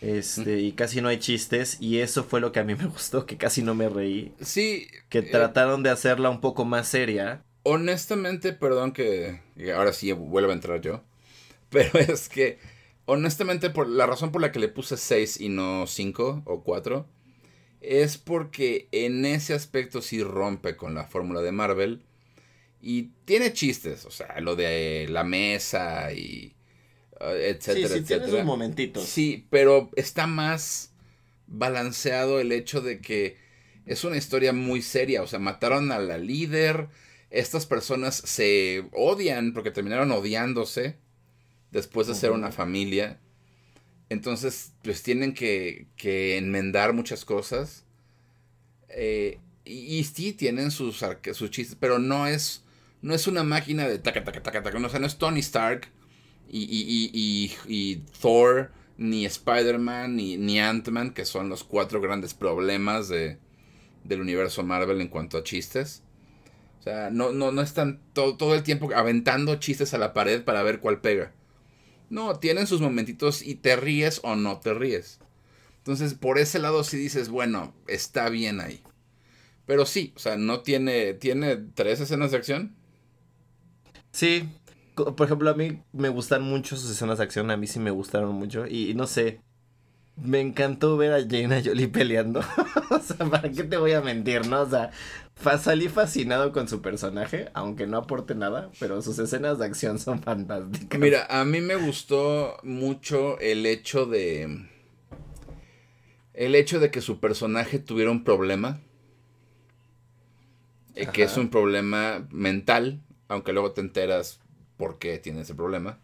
Este, y casi no hay chistes. Y eso fue lo que a mí [LAUGHS] me gustó, que casi no me reí. Sí. Que eh, trataron de hacerla un poco más seria. Honestamente, perdón que ahora sí vuelvo a entrar yo. [LAUGHS] Pero es que, honestamente, por la razón por la que le puse 6 y no 5 o 4 es porque en ese aspecto sí rompe con la fórmula de Marvel. Y tiene chistes, o sea, lo de la mesa y etcétera, sí, sí, etcétera. momentito. Sí, pero está más balanceado el hecho de que es una historia muy seria, o sea, mataron a la líder, estas personas se odian porque terminaron odiándose después de ser una familia. Entonces, pues tienen que, que enmendar muchas cosas. Eh, y, sí tienen sus, sus chistes, pero no es, no es una máquina de taca, taca, taca, taca. No, o sea, no es Tony Stark y, y, y, y Thor, ni Spider-Man, ni, ni Ant-Man, que son los cuatro grandes problemas de, del universo Marvel en cuanto a chistes. O sea, no, no, no están todo, todo el tiempo aventando chistes a la pared para ver cuál pega. No, tienen sus momentitos y te ríes o no te ríes. Entonces, por ese lado sí dices, bueno, está bien ahí. Pero sí, o sea, no tiene, tiene tres escenas de acción. Sí, por ejemplo, a mí me gustan mucho sus escenas de acción, a mí sí me gustaron mucho. Y, no sé, me encantó ver a Jaina Jolie peleando. [LAUGHS] o sea, ¿para qué te voy a mentir, no? O sea, salí fascinado con su personaje, aunque no aporte nada, pero sus escenas de acción son fantásticas. Mira, a mí me gustó mucho el hecho de. El hecho de que su personaje tuviera un problema. Eh, que es un problema mental, aunque luego te enteras por qué tiene ese problema.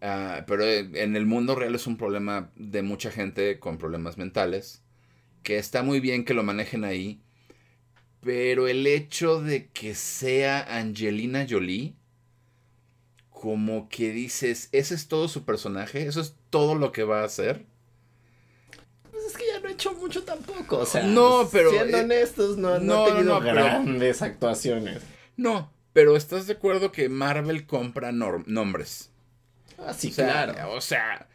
Ah, pero en el mundo real es un problema de mucha gente con problemas mentales. Que está muy bien que lo manejen ahí pero el hecho de que sea Angelina Jolie, como que dices, ese es todo su personaje, eso es todo lo que va a hacer. Pues es que ya no he hecho mucho tampoco, o sea, no, pero, siendo eh, honestos, no, no, ha tenido grandes actuaciones. No, pero ¿estás de acuerdo que Marvel compra nombres? Ah, sí, claro. O sea,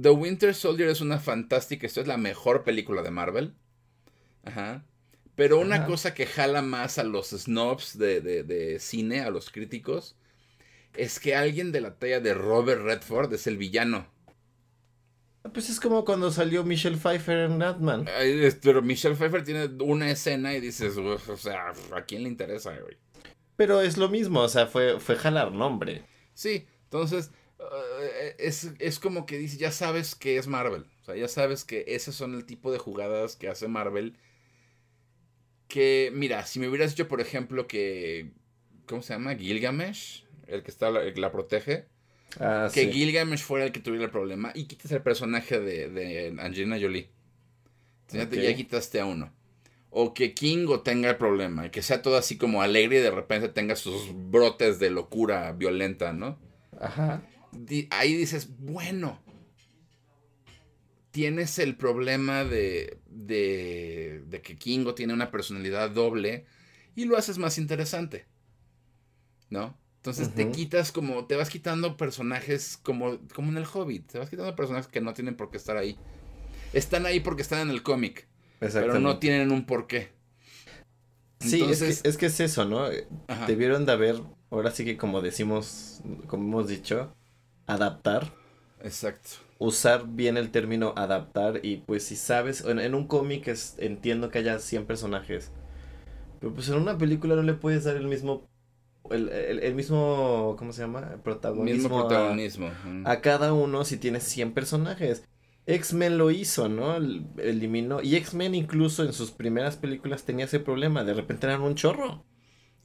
The Winter Soldier es una fantástica, esto es la mejor película de Marvel. Ajá. Pero una cosa que jala más a los snobs de, de, cine, a los críticos, es que alguien de la talla de Robert Redford es el villano. Pues es como cuando salió Michelle Pfeiffer en Batman. Pero Michelle Pfeiffer tiene una escena y dices, o sea, ¿a quién le interesa, güey? Pero es lo mismo, o sea, fue, fue jalar nombre. Sí, entonces eh, es, es como que dices, ya sabes que es Marvel. O sea, ya sabes que esos son el tipo de jugadas que hace Marvel que, mira, si me hubieras dicho, por ejemplo, que. ¿Cómo se llama? Gilgamesh, el que está la, protege. Ah, que Gilgamesh fuera el que tuviera el problema y quitas el personaje de, de Angelina Jolie. Ya, quitaste a uno. O que Kingo tenga el problema y que sea todo así como alegre y de repente tenga sus brotes de locura violenta, ¿no? Ajá. Ahí dices, bueno, tienes el problema de, de, de que Kingo tiene una personalidad doble y lo haces más interesante, ¿no? Entonces te quitas como, te vas quitando personajes como, como en el Hobbit, te vas quitando personajes que no tienen por qué estar ahí. Están ahí porque están en el cómic, pero no tienen un porqué. Sí, es, que, es, que, es eso, ¿no? Debieron de haber, ahora sí que como decimos, como hemos dicho, adaptar. Exacto. Usar bien el término adaptar y pues si sabes, en, en un cómic entiendo que haya 100 personajes, pero pues en una película no le puedes dar el mismo el, mismo, ¿cómo se llama? Protagonismo. Mismo protagonismo. A, cada uno si tiene 100 personajes. X-Men lo hizo, ¿no? Eliminó. Y X-Men incluso en sus primeras películas tenía ese problema. De repente eran un chorro.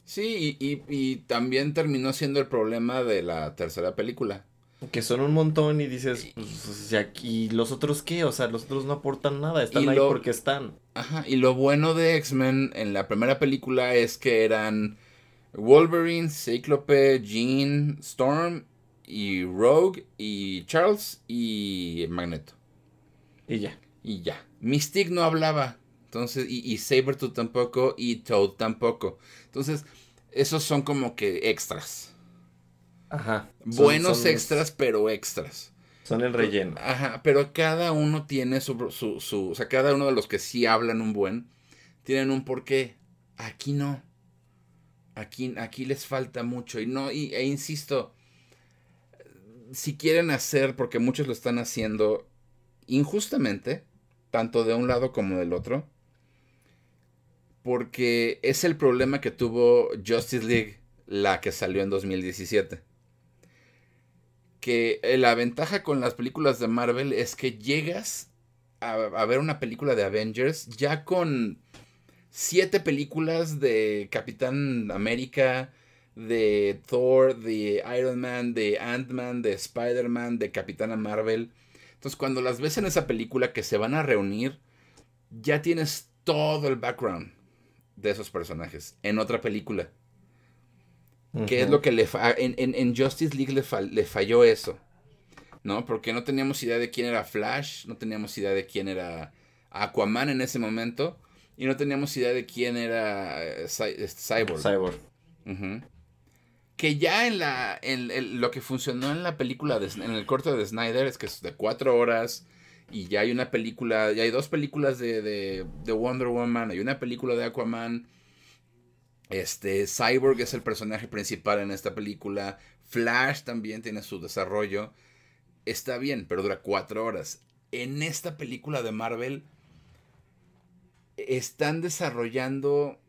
Sí, y, y, también terminó siendo el problema de la tercera película. Que son un montón y dices, pues, ¿y los otros qué? O sea, los otros no aportan nada, están ahí porque están. Ajá, y lo bueno de X-Men en la primera película es que eran Wolverine, Cyclope, Jean, Storm y Rogue y Charles y Magneto. Y ya. Y ya. Mystique no hablaba. Entonces, y, y Sabertooth tampoco y Toad tampoco. Entonces, esos son como que extras. Ajá. Buenos extras, pero extras. Son el relleno. Ajá, pero cada uno tiene su, su, su, O sea, cada uno de los que sí hablan un buen, tienen un porqué. Aquí no. Aquí, aquí les falta mucho. Y no, y, e insisto, si quieren hacer, porque muchos lo están haciendo injustamente, tanto de un lado como del otro, porque es el problema que tuvo Justice League, la que salió en 2017. Que eh, la ventaja con las películas de Marvel es que llegas a, ver una película de Avengers ya con siete películas de Capitán América, de Thor, de Iron Man, de Ant-Man, de Spider-Man, de Capitana Marvel. Entonces cuando las ves en esa película que se van a reunir, ya tienes todo el background de esos personajes en otra película. Que es lo que le en, en, Justice League le, le falló eso. ¿No? Porque no teníamos idea de quién era Flash, no teníamos idea de quién era Aquaman en ese momento. Y no teníamos idea de quién era eh, Cyborg. Cyborg. Que ya en la en, lo que funcionó en la película, de, en el corto de Snyder, es que es de cuatro horas. Y ya hay una película, ya hay dos películas de, de, de Wonder Woman, hay una película de Aquaman. Este, Cyborg es el personaje principal en esta película. Flash también tiene su desarrollo. Está bien, pero dura cuatro horas. En esta película de Marvel están desarrollando...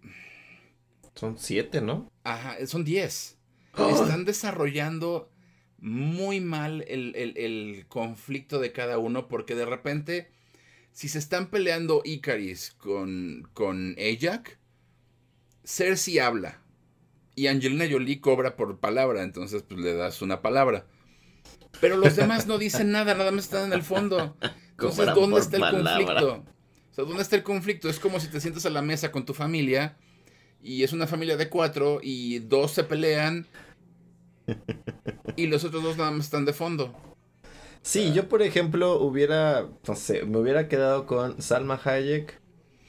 Son siete, ¿no? Ajá, son diez. Están desarrollando muy mal el, conflicto de cada uno porque de repente, si se están peleando Icaris con, con Ajak, Cersei habla y Angelina Jolie cobra por palabra, entonces pues le das una palabra. Pero los demás no dicen nada, nada más están en el fondo. Entonces, ¿dónde está el conflicto? ¿dónde está el conflicto? Es como si te sientas a la mesa con tu familia y es una familia de cuatro y dos se pelean y los otros dos nada más están de fondo. Sí, yo por ejemplo hubiera, no sé, me hubiera quedado con Salma Hayek,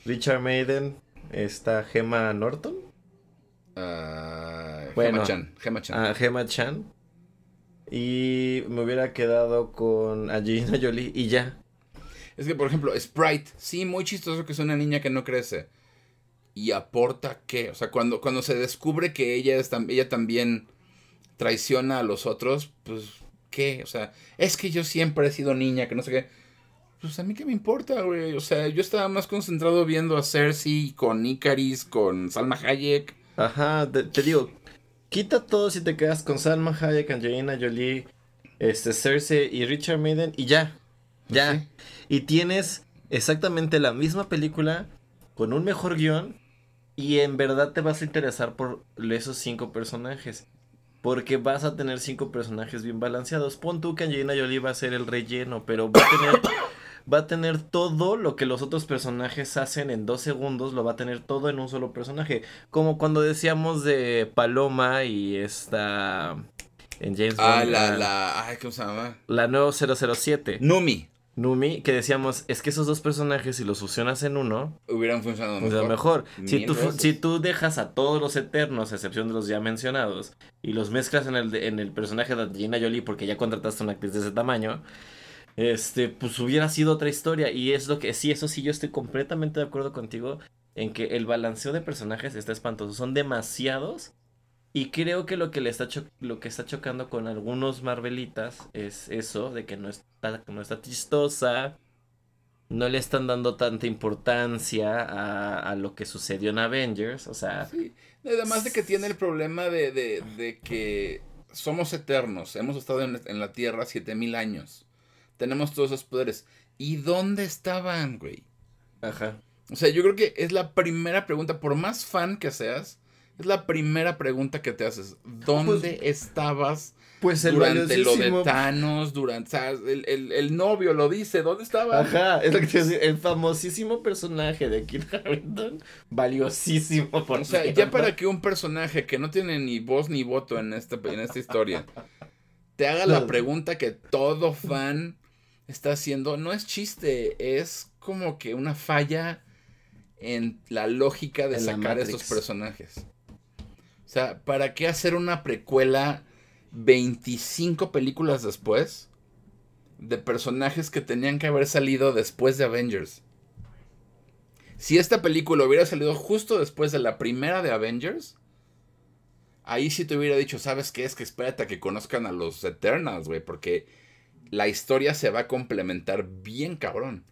Richard Maiden, esta Gemma Norton. Uh, Gemma Chan. Gemma Chan. Ah, Gemma Chan. Y me hubiera quedado con Angelina Jolie y ya. Es que, por ejemplo, Sprite, sí, muy chistoso que es una niña que no crece. ¿Y aporta qué? O sea, cuando, cuando se descubre que ella, es, ella también traiciona a los otros, pues, ¿qué? O sea, es que yo siempre he sido niña, que no sé qué. Pues a mí qué me importa, güey. O sea, yo estaba más concentrado viendo a Cersei con Icaris, con Salma Hayek. Ajá, te, digo, quita todo si te quedas con Salma Hayek, Angelina Jolie, este, Cersei y Richard Maiden y ya. Pues ya. Y tienes exactamente la misma película con un mejor guion y en verdad te vas a interesar por esos cinco personajes. Porque vas a tener cinco personajes bien balanceados. Pon tú que Angelina Jolie va a ser el relleno, pero va a tener, [COUGHS] va a tener todo lo que los otros personajes hacen en dos segundos, lo va a tener todo en un solo personaje. Como cuando decíamos de Paloma y esta... En James ah, Bond. Ah, la, la... Ay, ¿cómo se llama? La nuevo 007. Numi. Numi, que decíamos, es que esos dos personajes, si los fusionas en uno, hubieran funcionado mejor. mejor. Si tú, si tú dejas a todos los eternos, a excepción de los ya mencionados, y los mezclas en el, en el personaje de Gina Jolie, porque ya contrataste una actriz de ese tamaño, este, pues hubiera sido otra historia. Y es lo que, sí, eso sí, yo estoy completamente de acuerdo contigo en que el balanceo de personajes está espantoso. Son demasiados y creo que lo que le está lo que está chocando con algunos Marvelitas es eso, de que no está, no está chistosa, no le están dando tanta importancia a, lo que sucedió en Avengers, o sea... Sí, además de que tiene el problema de, de, que somos eternos, hemos estado en, en la Tierra 7000 años, tenemos todos esos poderes. ¿Y dónde estaban, güey? Ajá. O sea, yo creo que es la primera pregunta, por más fan que seas, es la primera pregunta que te haces. ¿Dónde pues, estabas pues durante lo de Thanos? Durante, o sea, el, el, novio lo dice, ¿dónde estaba? Ajá, es lo que te decía, el famosísimo personaje de Kit Harington, valiosísimo por O sea, ya para que un personaje que no tiene ni voz ni voto en esta, en esta historia te haga la pregunta que todo fan está haciendo, no es chiste, es como que una falla en la lógica de sacar estos personajes. O sea, ¿para qué hacer una precuela 25 películas después de personajes que tenían que haber salido después de Avengers? Si esta película hubiera salido justo después de la primera de Avengers, ahí sí te hubiera dicho, ¿sabes qué? Es que espérate a que conozcan a los Eternals, güey, porque la historia se va a complementar bien cabrón.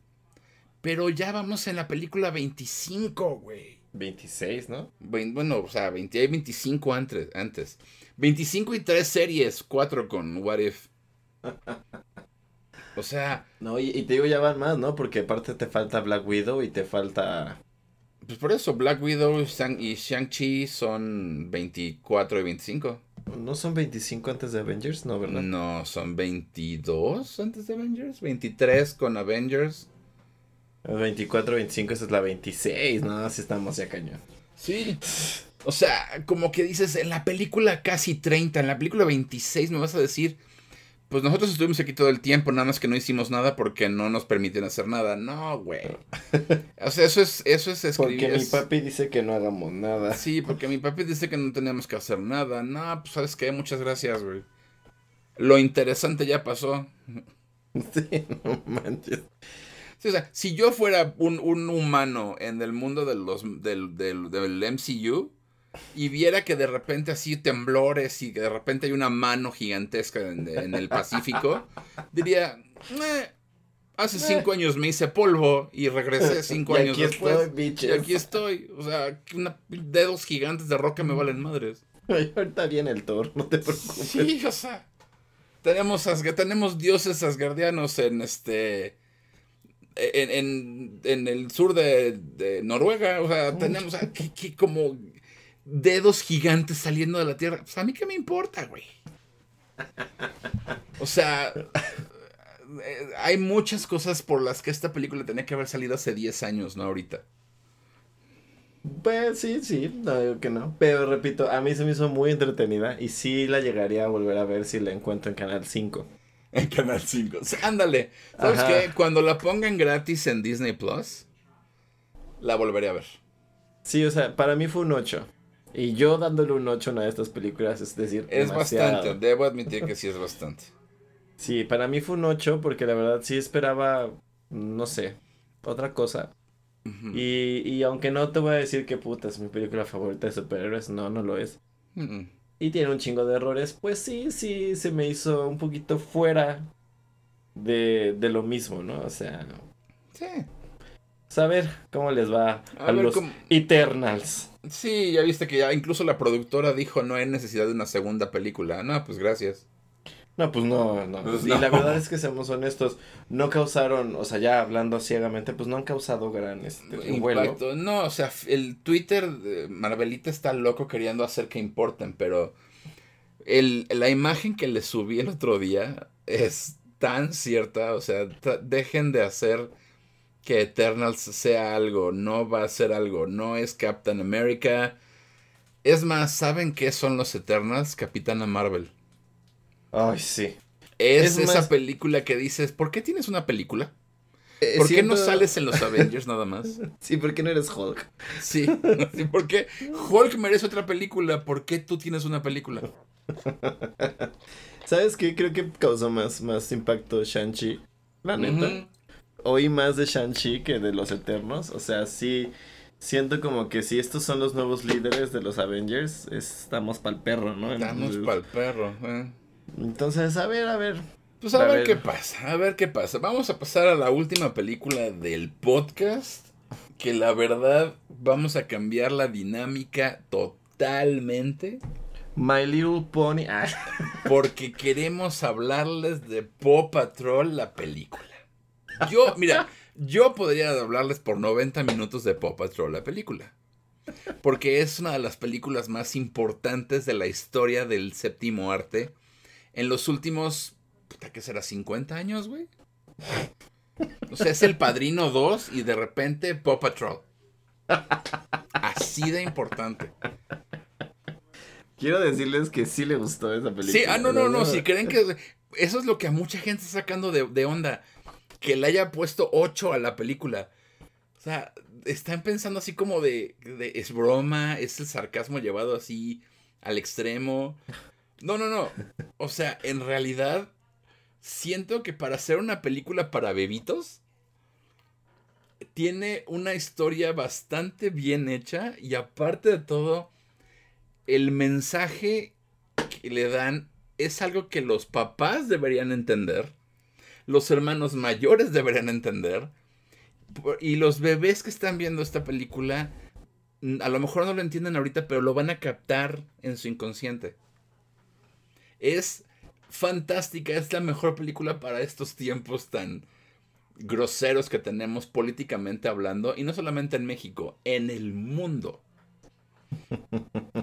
Pero ya vamos en la película 25, güey. 26, ¿no? Bueno, o sea, 20, hay 25 antes, antes. 25 y 3 series, 4 con What If. O sea... No, y, te digo ya van más, ¿no? Porque aparte te falta Black Widow y te falta... Pues por eso, Black Widow y Shang-Chi son 24 y 25. ¿No son 25 antes de Avengers? No, ¿verdad? No, son 22 antes de Avengers. 23 con Avengers. 24, 25, esa es la 26, ¿no? Así estamos ya cañón. Sí. O sea, como que dices, en la película casi 30, en la película 26 me vas a decir, pues nosotros estuvimos aquí todo el tiempo, nada más que no hicimos nada porque no nos permiten hacer nada. No, güey. [LAUGHS] O sea, eso es, eso es escribir. Porque mi papi dice que no hagamos nada. Sí, porque mi papi dice que no tenemos que hacer nada. No, pues sabes qué, muchas gracias, güey. Lo interesante ya pasó. [LAUGHS] Sí, no manches o sea, si yo fuera un, humano en el mundo de los, del, del, del, MCU y viera que de repente así temblores y que de repente hay una mano gigantesca en, el Pacífico, [LAUGHS] diría, eh, hace cinco años me hice polvo y regresé [LAUGHS] cinco años aquí después. Estoy, y aquí estoy. O sea, una, dedos gigantes de roca me valen madres. ahorita viene el Thor, no te preocupes. Sí, o sea. Tenemos, tenemos dioses asgardianos en este en, en, el sur de, Noruega. O sea, tenemos aquí, como dedos gigantes saliendo de la tierra. Pues a mí qué me importa, güey. O sea, eh, hay muchas cosas por las que esta película tenía que haber salido hace 10 años, no ahorita. Pues sí, sí, no digo que no. Pero repito, a mí se me hizo muy entretenida y sí la llegaría a volver a ver si la encuentro en Canal 5 en Canal 5. Ándale. ¿Sabes qué? Cuando la pongan gratis en Disney Plus, la volveré a ver. Sí, o sea, para mí fue un 8. Y yo dándole un 8 a una de estas películas, es decir, es bastante. Debo admitir que sí es bastante. Sí, para mí fue un 8 porque la verdad sí esperaba, no sé, otra cosa. y, y, aunque no te voy a decir que puta es mi película favorita de superhéroes, no, no lo es y tiene un chingo de errores, pues sí, sí, se me hizo un poquito fuera de, de lo mismo, ¿no? O sea... Sí. Saber cómo les va a, los Eternals. Sí, ya viste que ya incluso la productora dijo no hay necesidad de una segunda película. No, pues gracias. No, pues no, no. Pues y la verdad es que seamos honestos, no causaron, o sea, ya hablando ciegamente, pues no han causado gran este, impacto. No, o sea, el Twitter de Marvelita está loco queriendo hacer que importen, pero el, la imagen que le subí el otro día es tan cierta. O sea, dejen de hacer que Eternals sea algo. No va a ser algo. No es Captain America. Es más, ¿saben qué son los Eternals? Capitana Marvel. Ay, sí. Es, esa película que dices, ¿por qué tienes una película? Eh, ¿Por qué no sales en los [LAUGHS] Avengers nada más? Sí, ¿por qué no eres Hulk? Sí, [LAUGHS] sí ¿por qué Hulk merece otra película? ¿Por qué tú tienes una película? [LAUGHS] ¿Sabes qué? Creo que causó más, más impacto Shang-Chi. La neta. Oí más de Shang-Chi que de los Eternos. O sea, sí. Siento como que si estos son los nuevos líderes de los Avengers, estamos pa'l perro, ¿no? Estamos pa'l perro, eh. Entonces, a ver, a ver. Pues a, ver, qué pasa, a ver qué pasa. Vamos a pasar a la última película del podcast, que la verdad vamos a cambiar la dinámica totalmente. My Little Pony. Ah. Porque queremos hablarles de Paw Patrol, la película. Yo, mira, yo podría hablarles por 90 minutos de Paw Patrol, la película. Porque es una de las películas más importantes de la historia del séptimo arte en los últimos, ¿qué será? ¿50 años, güey? O sea, es el Padrino 2 y de repente Paw Patrol. Así de importante. Quiero decirles que sí le gustó esa película. Sí, ah, no, no, no, si creen que eso es lo que a mucha gente está sacando de, onda, que le haya puesto 8 a la película. O sea, están pensando así como de, de, es broma, es el sarcasmo llevado así al extremo. No, no, no. O sea, en realidad, siento que para hacer una película para bebitos, tiene una historia bastante bien hecha y aparte de todo, el mensaje que le dan es algo que los papás deberían entender, los hermanos mayores deberían entender, y los bebés que están viendo esta película, a lo mejor no lo entienden ahorita, pero lo van a captar en su inconsciente. Es fantástica, es la mejor película para estos tiempos tan groseros que tenemos políticamente hablando, y no solamente en México, en el mundo.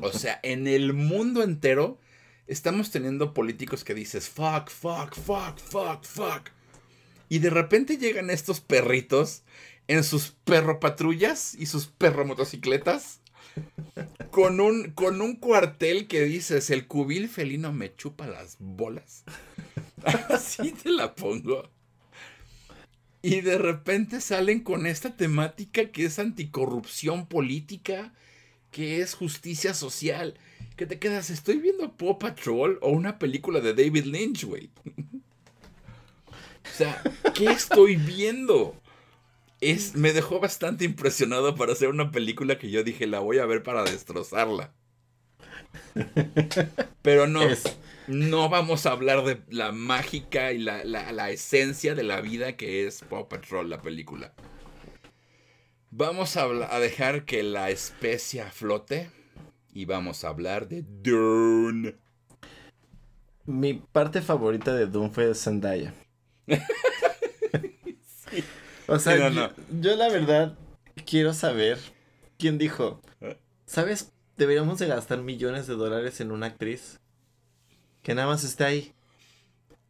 O sea, en el mundo entero estamos teniendo políticos que dices, fuck, fuck, fuck, fuck, fuck. Y de repente llegan estos perritos en sus perro patrullas y sus perro motocicletas con un, con un cuartel que dices, el cubil felino me chupa las bolas. [LAUGHS] Así te la pongo. Y de repente salen con esta temática que es anticorrupción política, que es justicia social. Que te quedas, estoy viendo Paw Patrol o una película de David Lynch, güey. [LAUGHS] o sea, ¿qué estoy viendo? Me dejó bastante impresionado para hacer una película que yo dije, la voy a ver para destrozarla. Pero no, no vamos a hablar de la mágica y la, esencia de la vida que es Paw Patrol, la película. Vamos a, a dejar que la especia flote y vamos a hablar de Dune. Mi parte favorita de Dune fue Zendaya. [LAUGHS] O sea, Yo, la verdad quiero saber quién dijo, ¿sabes? Deberíamos de gastar millones de dólares en una actriz que nada más esté ahí.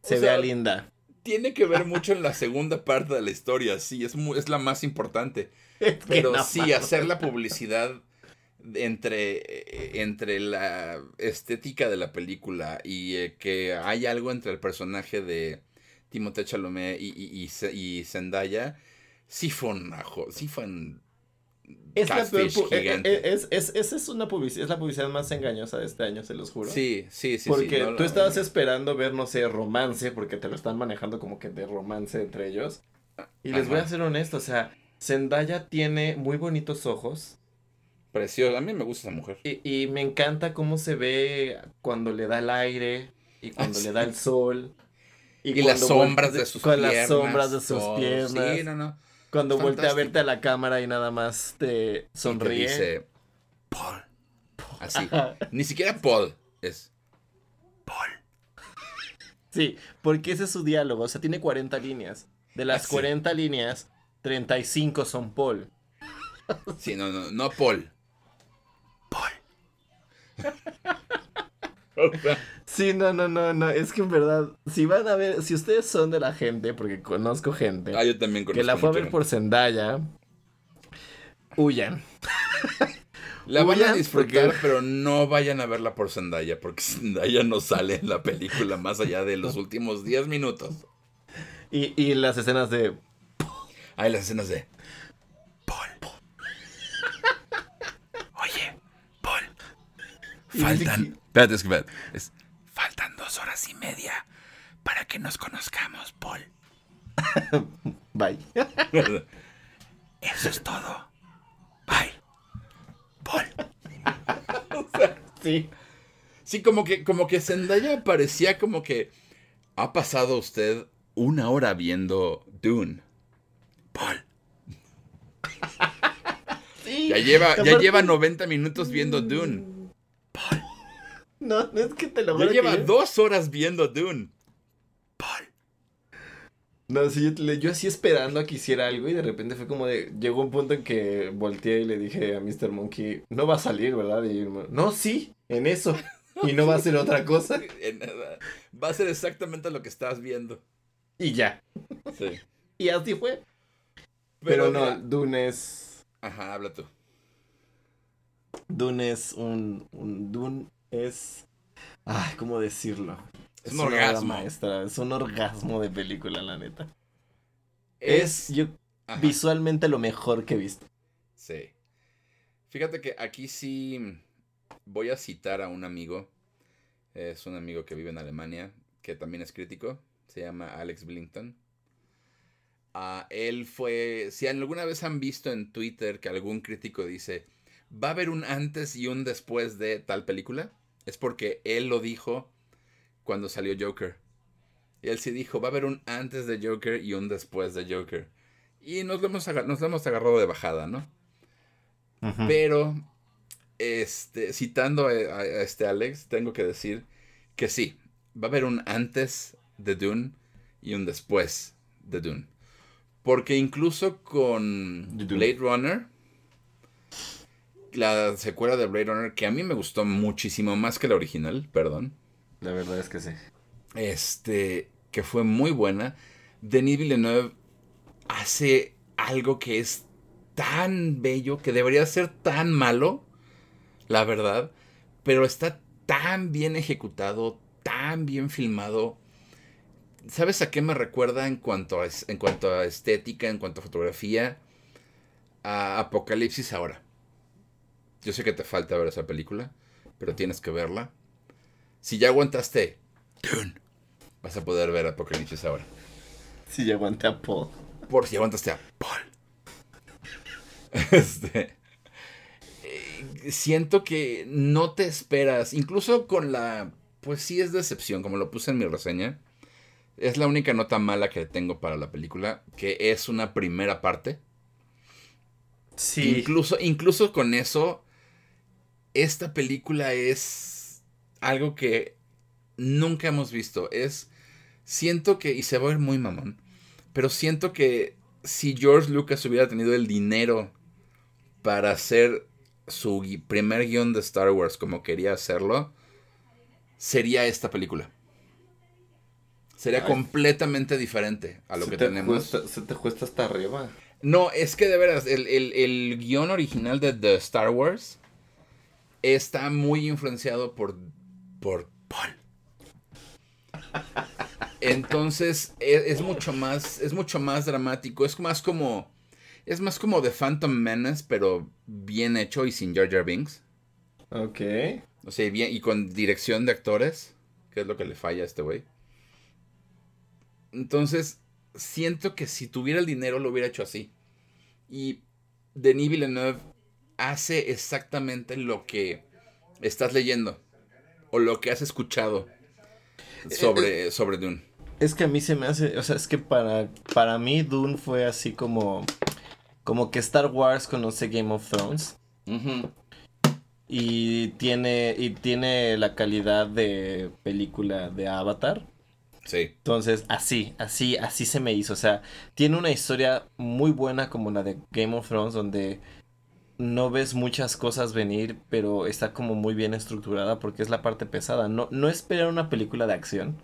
Se vea linda. Tiene que ver [LAUGHS] mucho en la segunda parte de la historia, sí, es, es la más importante. [LAUGHS] Pero sí, hacer la publicidad entre, entre la estética de la película y eh, que hay algo entre el personaje de Timothée Chalamet y, y, y, Zendaya, sí fue un ajo, sí fue un es la peor e, e, es, es, una publicidad, es la publicidad más engañosa de este año, se los juro. Sí, sí, sí. Porque tú estabas esperando ver, no sé, romance, porque te lo están manejando como que de romance entre ellos. Y les voy a ser honesto, o sea, Zendaya tiene muy bonitos ojos. Preciosa, a mí me gusta esa mujer. Y, y me encanta cómo se ve cuando le da el aire y cuando le da el sol. Y, las sombras de sus piernas. Con las sombras de sus piernas. Sí, no, no. Cuando voltea a verte a la cámara y nada más te sonríe. Y dice, Paul. Así. Ni siquiera Paul. Es Paul. Sí, porque ese es su diálogo. O sea, tiene 40 líneas. De las 40 líneas, 35 son Paul. Sí, no, no, no Paul. Paul. [LAUGHS] Sí, no, no, no, no. Es que en verdad, si van a ver, si ustedes son de la gente, porque conozco gente. Ah, yo también conozco. Que la fue a ver por Zendaya. Huyan. [LAUGHS] La van a disfrutar, pero no vayan a verla por Zendaya, porque [LAUGHS] Zendaya no sale en la película más allá de los últimos 10 minutos. Y, y las escenas de. Hay las escenas de. Paul. [LAUGHS] Oye, Paul. Faltan. Espérate, espérate. Es, faltan dos horas y media para que nos conozcamos, Paul. [LAUGHS] Bye. [LAUGHS] Eso es todo. Bye. Paul. [LAUGHS] sí. Sí, como que, como que Zendaya parecía como que ha pasado usted una hora viendo Dune. Paul. ya lleva, ya lleva 90 minutos viendo Dune. No, no es que te lo Ya lleva dos horas viendo Dune. Paul. No, sí, yo, yo, así esperando a que hiciera algo y de repente fue como de... Llegó un punto en que volteé y le dije a Mr. Monkey, no va a salir, ¿verdad? Y no, sí, en eso. Y no va a ser otra cosa. [LAUGHS] Va a ser exactamente lo que estás viendo. Y ya. Sí. [LAUGHS] Y así fue. Pero, no, Dune es. Ajá, habla tú. Dune es un, un. Dune es. Ay, ¿cómo decirlo? Es, un orgasmo. Maestra. Es un orgasmo de película, la neta. Es, yo, visualmente lo mejor que he visto. Sí. Fíjate que aquí sí voy a citar a un amigo. Es un amigo que vive en Alemania, que también es crítico. Se llama Alex Blinton. Uh, él fue, si alguna vez han visto en Twitter que algún crítico dice, va a haber un antes y un después de tal película, es porque él lo dijo cuando salió Joker. Y él sí dijo, va a haber un antes de Joker y un después de Joker. Y nos lo hemos, nos hemos agarrado de bajada, ¿no? Pero, este, citando a, a, este Alex, tengo que decir que sí, va a haber un antes de Dune y un después de Dune. Porque incluso con Blade Runner, la secuela de Blade Runner, que a mí me gustó muchísimo más que la original, perdón. La verdad es que sí. Este, que fue muy buena. Denis Villeneuve hace algo que es tan bello, que debería ser tan malo, la verdad, pero está tan bien ejecutado, tan bien filmado ¿Sabes a qué me recuerda en cuanto a, en cuanto a estética, en cuanto a fotografía? A Apocalipsis ahora. Yo sé que te falta ver esa película, pero tienes que verla. Si ya aguantaste Dune, vas a poder ver Apocalipsis ahora. Si ya aguanté a Paul. Por si aguantaste a Paul. [LAUGHS] Este. Eh, siento que no te esperas. Incluso con la. Pues sí es decepción, como lo puse en mi reseña. Es la única nota mala que tengo para la película, que es una primera parte. Sí. Incluso, incluso con eso, esta película es algo que nunca hemos visto. Es, siento que, y se va a ver muy mamón, pero siento que si George Lucas hubiera tenido el dinero para hacer su primer guion de Star Wars como quería hacerlo, sería esta película. Sería completamente diferente a lo que tenemos. se te cuesta hasta arriba. No, es que de veras, el, el, guion original de The Star Wars está muy influenciado por, por Paul. Entonces, es, es, mucho más, es mucho más dramático. Es más como, es más como The Phantom Menace, pero bien hecho y sin Jar Jar Binks. Ok. O sea, bien, y con dirección de actores, que es lo que le falla a este güey. Entonces, siento que si tuviera el dinero lo hubiera hecho así. Y Denis Villeneuve hace exactamente lo que estás leyendo o lo que has escuchado sobre, eh, eh, sobre Dune. Es que a mí se me hace, o sea, es que para, para mí Dune fue así como, como que Star Wars conoce Game of Thrones. Y tiene, y tiene la calidad de película de Avatar. Sí. Entonces, así, así, así se me hizo. O sea, tiene una historia muy buena como la de Game of Thrones, donde no ves muchas cosas venir, pero está como muy bien estructurada porque es la parte pesada. No, no esperar una película de acción,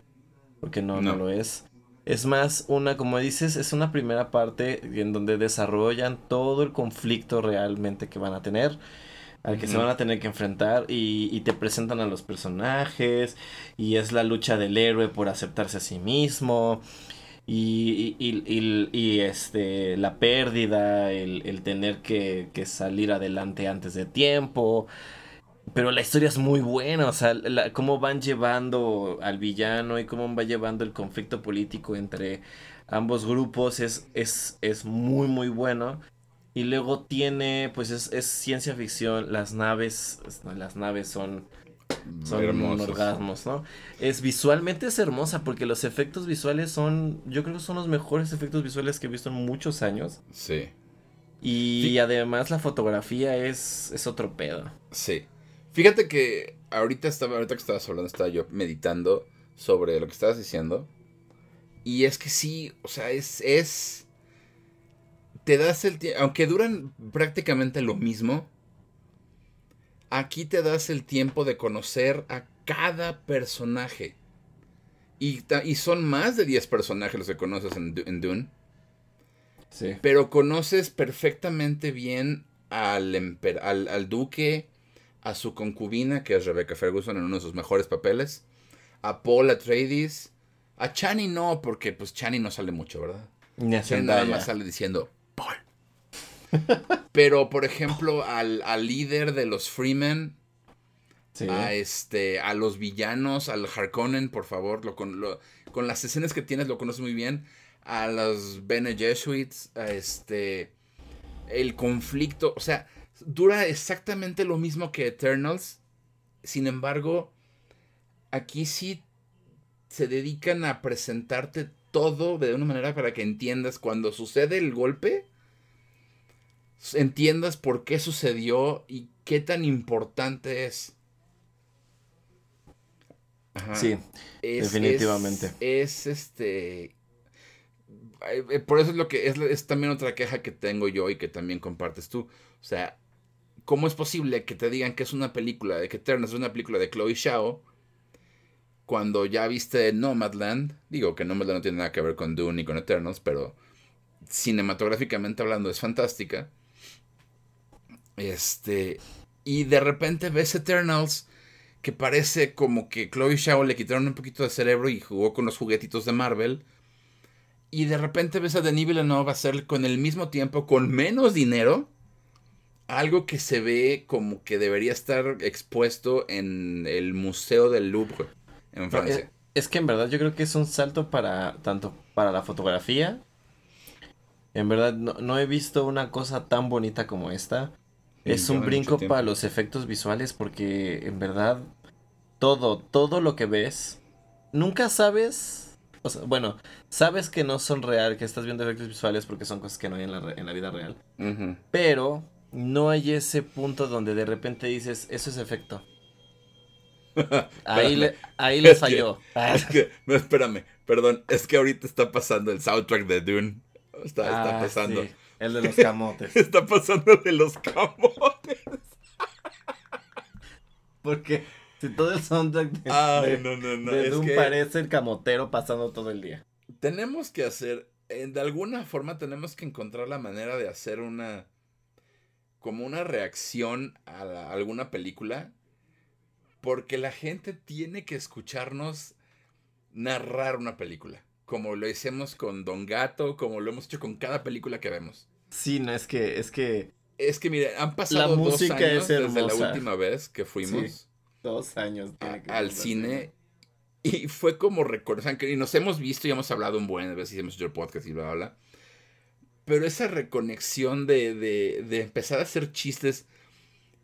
porque no, no, lo es. Es más una, como dices, es una primera parte en donde desarrollan todo el conflicto realmente que van a tener, al que se van a tener que enfrentar y, y te presentan a los personajes y es la lucha del héroe por aceptarse a sí mismo y, y, y, este, la pérdida, el, tener que, salir adelante antes de tiempo. Pero la historia es muy buena, o sea, cómo van llevando al villano y cómo va llevando el conflicto político entre ambos grupos es, es, es muy, muy bueno. Y luego tiene, pues es, es ciencia ficción, las naves, las naves son son orgasmos, ¿no? Es visualmente es hermosa porque los efectos visuales son, yo creo que son los mejores efectos visuales que he visto en muchos años. Sí. Y además la fotografía es, es otro pedo. Sí. Fíjate que ahorita estaba, ahorita que estabas hablando, estaba yo meditando sobre lo que estabas diciendo. Y es que sí, o sea, es, es, te das el tiempo, aunque duran prácticamente lo mismo, Aquí te das el tiempo de conocer a cada personaje. Y, y son más de 10 personajes los que conoces en, Dune. Sí. Pero conoces perfectamente bien al, al, al, duque, a su concubina, que es Rebecca Ferguson en uno de sus mejores papeles, a Paul Atreides, a Chani no, porque pues Chani no sale mucho, ¿verdad? Ni nada más sale diciendo, Paul, [LAUGHS] pero, por ejemplo, al, líder de los Freemen, a, este, a los villanos, al Harkonnen, por favor, lo, con, con las escenas que tienes lo conoces muy bien. A los Bene Jesuits, a este, el conflicto, o sea, dura exactamente lo mismo que Eternals. Sin embargo, aquí sí se dedican a presentarte todo de una manera para que entiendas cuando sucede el golpe entiendas por qué sucedió y qué tan importante es. sí, definitivamente. Es, este. Eh, por eso es lo que es, es también otra queja que tengo yo y que también compartes tú. O sea, ¿cómo es posible que te digan que es una película de que Eternals es una película de Chloe Shao cuando ya viste Nomadland? Digo que Nomadland no tiene nada que ver con Dune ni con Eternals, pero cinematográficamente hablando es fantástica. Este. Y de repente ves Eternals. Que parece como que Chloe Shao le quitaron un poquito de cerebro y jugó con los juguetitos de Marvel. Y de repente ves a Denis Villeneuve hacer con el mismo tiempo, con menos dinero, algo que se ve como que debería estar expuesto en el Museo del Louvre en Francia. es, es, que en verdad yo creo que es un salto para tanto para la fotografía. En verdad no, no he visto una cosa tan bonita como esta. Es un brinco para los efectos visuales porque en verdad todo, todo lo que ves, nunca sabes, o sea, bueno, sabes que no son real, que estás viendo efectos visuales porque son cosas que no hay en la, en la vida real, pero no hay ese punto donde de repente dices, eso es efecto. [LAUGHS] ahí, le, ahí le falló. [LAUGHS] es que, no, espérame, perdón, es que ahorita está pasando el soundtrack de Dune. Está, está ah, pasando. El de los camotes. [LAUGHS] Está pasando de los camotes. [LAUGHS] Porque si todo el soundtrack de, Ay, no, no, no. de Doom parece el camotero pasando todo el día. Tenemos que hacer, de alguna forma tenemos que encontrar la manera de hacer una, como una reacción a, alguna película, porque la gente tiene que escucharnos narrar una película, como lo hicimos con Don Gato, como lo hemos hecho con cada película que vemos. Sí, no, es que, es que. Es que mire, han pasado dos años desde la última vez que fuimos. dos años. al cine. Y fue como recordar, y nos hemos visto y hemos hablado un buen veces, hemos hecho el podcast y bla, bla, bla. Pero esa reconexión de, de, de empezar a hacer chistes.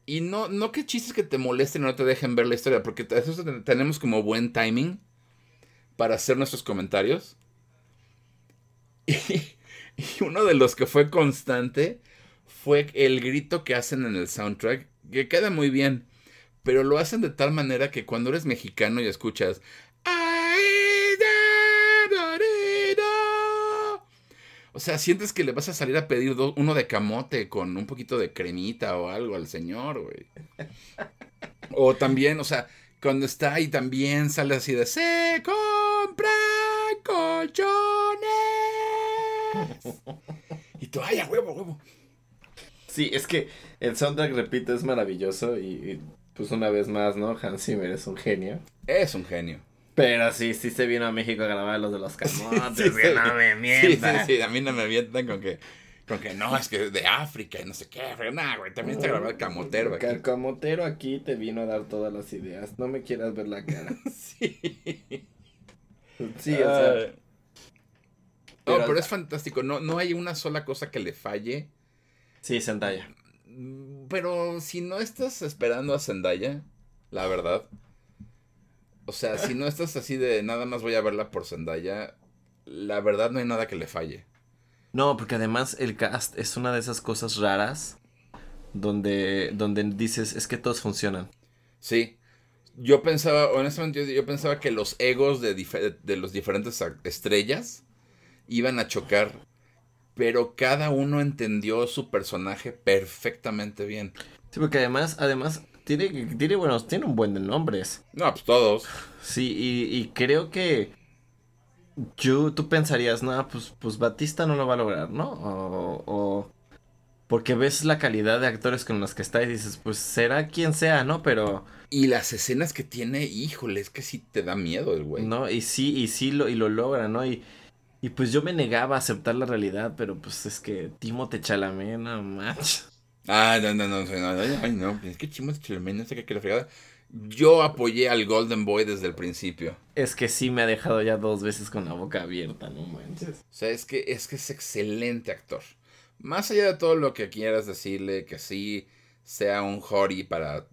Y no, no que chistes que te molesten y no te dejen ver la historia, porque eso tenemos como buen timing para hacer nuestros comentarios. [LAUGHS] Y, y [LAUGHS] uno de los que fue constante fue el grito que hacen en el soundtrack, que queda muy bien, pero lo hacen de tal manera que cuando eres mexicano y escuchas... O sea, sientes que le vas a salir a pedir uno de camote con un poquito de cremita o algo al señor, güey. O también, o sea, cuando está ahí también sale así de se compra colchones. [LAUGHS] Y tú, ay, a huevo, huevo. Sí, es que el soundtrack, repito, es maravilloso y, pues una vez más, ¿no? Hans Zimmer es un genio. Es un genio. Pero sí, sí se vino a México a grabar los de los [LAUGHS] camotes, sí, sí, no me mientan. Sí, sí, a mí no me mientan con que, con que no, es que de África y no sé qué, pero nada, güey, también está grabado el camotero aquí. El camotero aquí te vino a dar todas las ideas, no me quieras ver la cara. [LAUGHS] sí. Sí, o sea... no, pero es fantástico, no, no hay una sola cosa que le falle Sí, Zendaya. Mm, pero si no estás esperando a Zendaya, la verdad. O sea, si no estás así de nada más voy a verla por Zendaya, la verdad no hay nada que le falle. No, porque además el cast es una de esas cosas raras donde, donde dices es que todos funcionan. Sí. Yo pensaba, honestamente, yo, pensaba que los egos de, de los diferentes estrellas iban a chocar pero cada uno entendió su personaje perfectamente bien. Sí, porque además, además, tiene, tiene, bueno, tiene un buen de nombres. No, pues todos. Sí, y, creo que yo, tú pensarías, no, pues, pues Batista no lo va a lograr, ¿no? O, o, porque ves la calidad de actores con los que está y dices, pues será quien sea, ¿no? Pero... Y las escenas que tiene, híjole, es que sí te da miedo el güey. No, y sí, y sí lo, y lo logra, ¿no? Y, y pues yo me negaba a aceptar la realidad, pero pues es que Timote Chalamet, no manches. Ah, no, no, no, no, ay, no, es que Timote Chalamet, no sé qué, la fregada. Yo apoyé al Golden Boy desde el principio. Es que sí me ha dejado ya dos veces con la boca abierta, no manches. O sea, es que es que es excelente actor. Más allá de todo lo que quieras decirle, que sí sea un Hori para,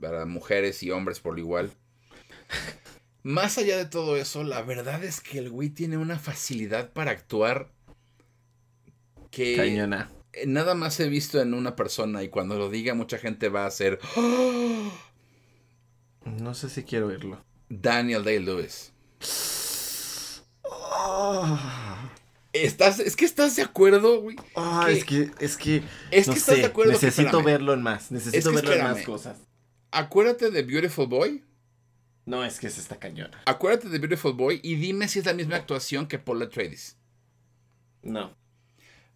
para mujeres y hombres por igual. Más allá de todo eso, la verdad es que el güey tiene una facilidad para actuar que Cañona. nada más he visto en una persona y cuando lo diga mucha gente va a hacer No sé si quiero verlo. Daniel Day-Lewis. ¿Estás, es que estás de acuerdo, güey. Ah, es que, es que. Es que estás de acuerdo. Necesito verlo en más. Necesito verlo en más cosas. Acuérdate de Beautiful Boy. No, es que es esta cañona. Acuérdate de Beautiful Boy y dime si es la misma actuación que Paula Tradis. No.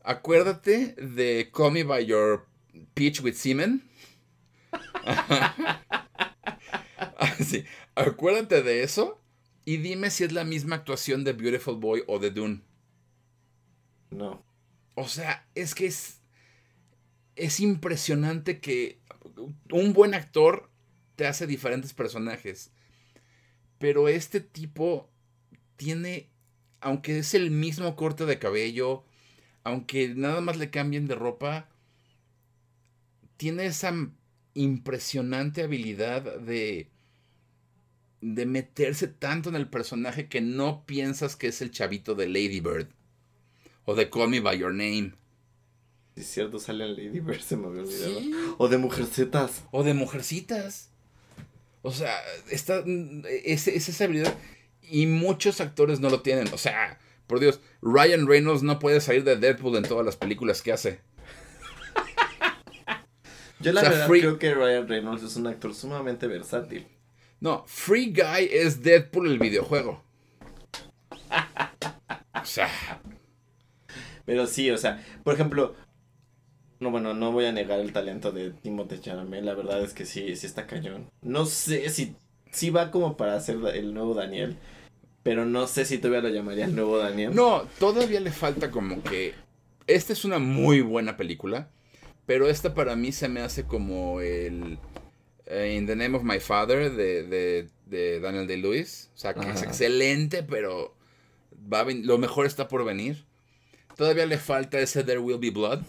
Acuérdate de Call Me By Your Peach with Semen. [LAUGHS] sí. Acuérdate de eso y dime si es la misma actuación de Beautiful Boy o de Dune. No. O sea, es que es. Es impresionante que un buen actor te hace diferentes personajes. Pero este tipo tiene, aunque es el mismo corte de cabello, aunque nada más le cambien de ropa, tiene esa impresionante habilidad de de meterse tanto en el personaje que no piensas que es el chavito de Lady Bird o de Call Me by Your Name. Es cierto, sale en Lady Bird, se me había olvidado. O de Mujercitas. O de Mujercitas. O sea, esta, es, es esa habilidad. Y muchos actores no lo tienen. O sea, por Dios, Ryan Reynolds no puede salir de Deadpool en todas las películas que hace. Yo la verdad creo que Ryan Reynolds es un actor sumamente versátil. No, Free Guy es Deadpool el videojuego. o sea. Pero sí, o sea, por ejemplo, no, bueno, no voy a negar el talento de Timothée Chalamet, la verdad es que sí, sí está cañón. No sé si, va como para ser el nuevo Daniel, pero no sé si todavía lo llamaría el nuevo Daniel. No, todavía le falta como que... Esta es una muy buena película, pero esta para mí se me hace como el... Eh, In the Name of My Father de, de, Daniel Day-Lewis. O sea, que es excelente, pero va lo mejor está por venir. Todavía le falta ese There Will Be Blood.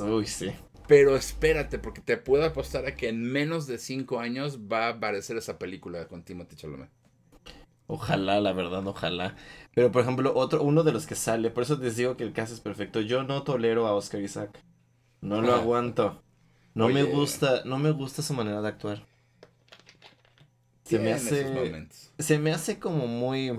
Uy, sí. Pero espérate, porque te puedo apostar a que en menos de cinco años va a aparecer esa película con Timothy Chalamet. Ojalá, la verdad, ojalá. Pero por ejemplo, otro, uno de los que sale, por eso les digo que el caso es perfecto. Yo no tolero a Oscar Isaac. No lo ah. aguanto. No me gusta, no me gusta su manera de actuar. Se me hace. Se me hace como muy.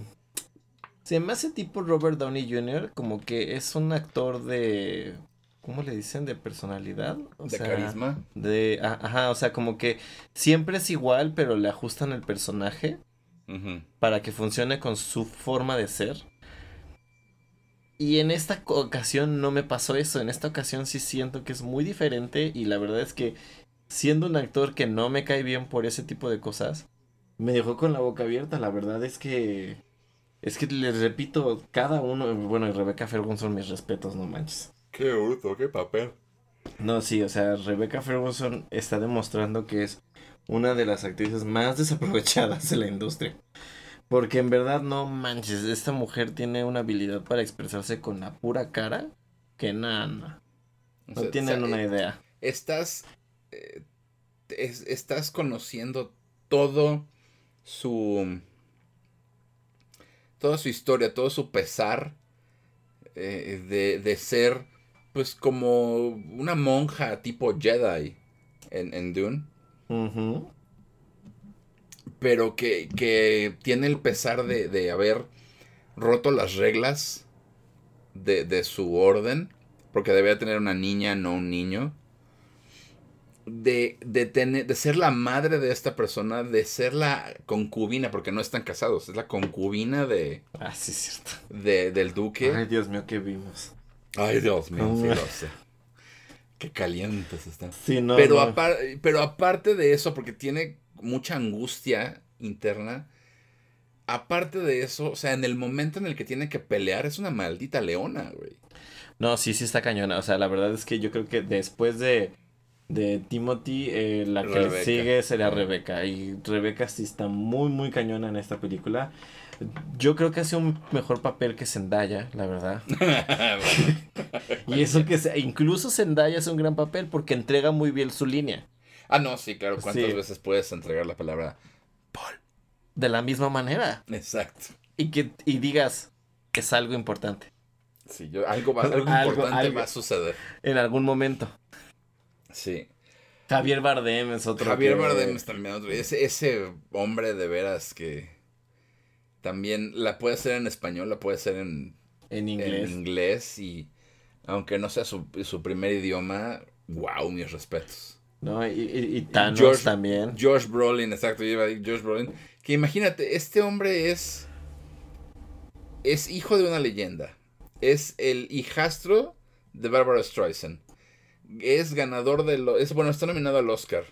Se me hace tipo Robert Downey Jr., como que es un actor de. ¿Cómo le dicen? De personalidad. de carisma. De. Ajá, o sea, como que siempre es igual, pero le ajustan el personaje para que funcione con su forma de ser. Y en esta ocasión no me pasó eso. En esta ocasión sí siento que es muy diferente. Y la verdad es que siendo un actor que no me cae bien por ese tipo de cosas, me dejó con la boca abierta. La verdad es que. Es que les repito, cada uno. Bueno, y Rebecca Ferguson, mis respetos, no manches. Qué bruto, qué papel. No, sí, o sea, Rebecca Ferguson está demostrando que es una de las actrices más [LAUGHS] desaprovechadas de la industria. Porque en verdad no manches, esta mujer tiene una habilidad para expresarse con la pura cara que nada. No tienen una eh, idea. Estás eh, estás conociendo todo su toda su historia, todo su pesar eh, de, de ser pues como una monja tipo Jedi en, en Dune. Pero que, tiene el pesar de, haber roto las reglas de, su orden. Porque debía tener una niña, no un niño. De, de, tener, de ser la madre de esta persona, de ser la concubina, porque no están casados, es la concubina de. Ah, sí, cierto. De, del duque. Ay, Dios mío, ¿qué vimos? Ay, Dios mío, sí lo sé. Qué calientes están. Sí, no, pero, pero aparte de eso, porque tiene mucha angustia interna, aparte de eso, o sea, en el momento en el que tiene que pelear, es una maldita leona, güey. No, sí, sí está cañona. O sea, la verdad es que yo creo que después de, de Timothy, eh, la que sigue sería Rebeca. Y Rebeca sí está muy, muy cañona en esta película. Yo creo que hace un mejor papel que Zendaya, la verdad. [LAUGHS] y eso que incluso Zendaya hace un gran papel porque entrega muy bien su línea. Ah, no, sí, claro. ¿Cuántas veces puedes entregar la palabra Paul? De la misma manera. Exacto. Y que y digas que es algo importante. Sí, yo, algo, [LAUGHS] algo, importante va a suceder. En algún momento. Sí. Javier Bardem es otro. Javier Bardem es también otro. Ese, ese hombre de veras que también la puede hacer en español, la puede hacer en, en inglés. En inglés y aunque no sea su, primer idioma, wow, mis respetos. No, y, y, Thanos también. Josh Brolin, exacto, Josh Brolin. Que imagínate, este hombre es. Es hijo de una leyenda. Es el hijastro de Barbara Streisand. Es ganador de lo. Es, bueno, está nominado al Oscar.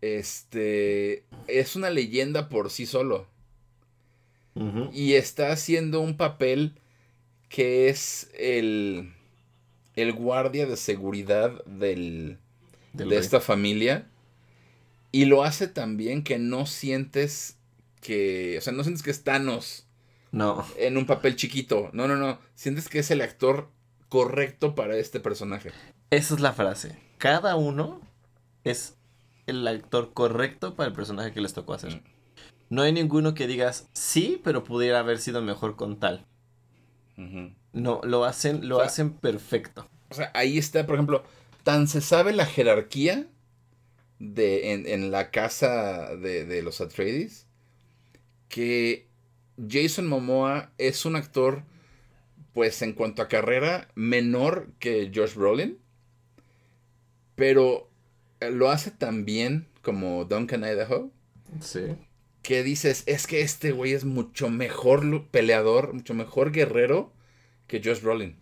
Este. Es una leyenda por sí solo. Y está haciendo un papel que es el, el guardia de seguridad del, de esta familia. Y lo hace también que no sientes que, o sea, no sientes que es Thanos. No. En un papel chiquito. No, no, no. Sientes que es el actor correcto para este personaje. Esa es la frase. Cada uno es el actor correcto para el personaje que les tocó hacer. Mm. No hay ninguno que digas sí, pero pudiera haber sido mejor con tal. No, lo hacen, lo hacen perfecto. O sea, ahí está, por ejemplo, tan se sabe la jerarquía de, en, la casa de, de los Atreides que Jason Momoa es un actor, pues en cuanto a carrera, menor que Josh Brolin, pero lo hace tan bien como Duncan Idaho. Sí que dices, es que este güey es mucho mejor peleador, mucho mejor guerrero que Josh Brolin.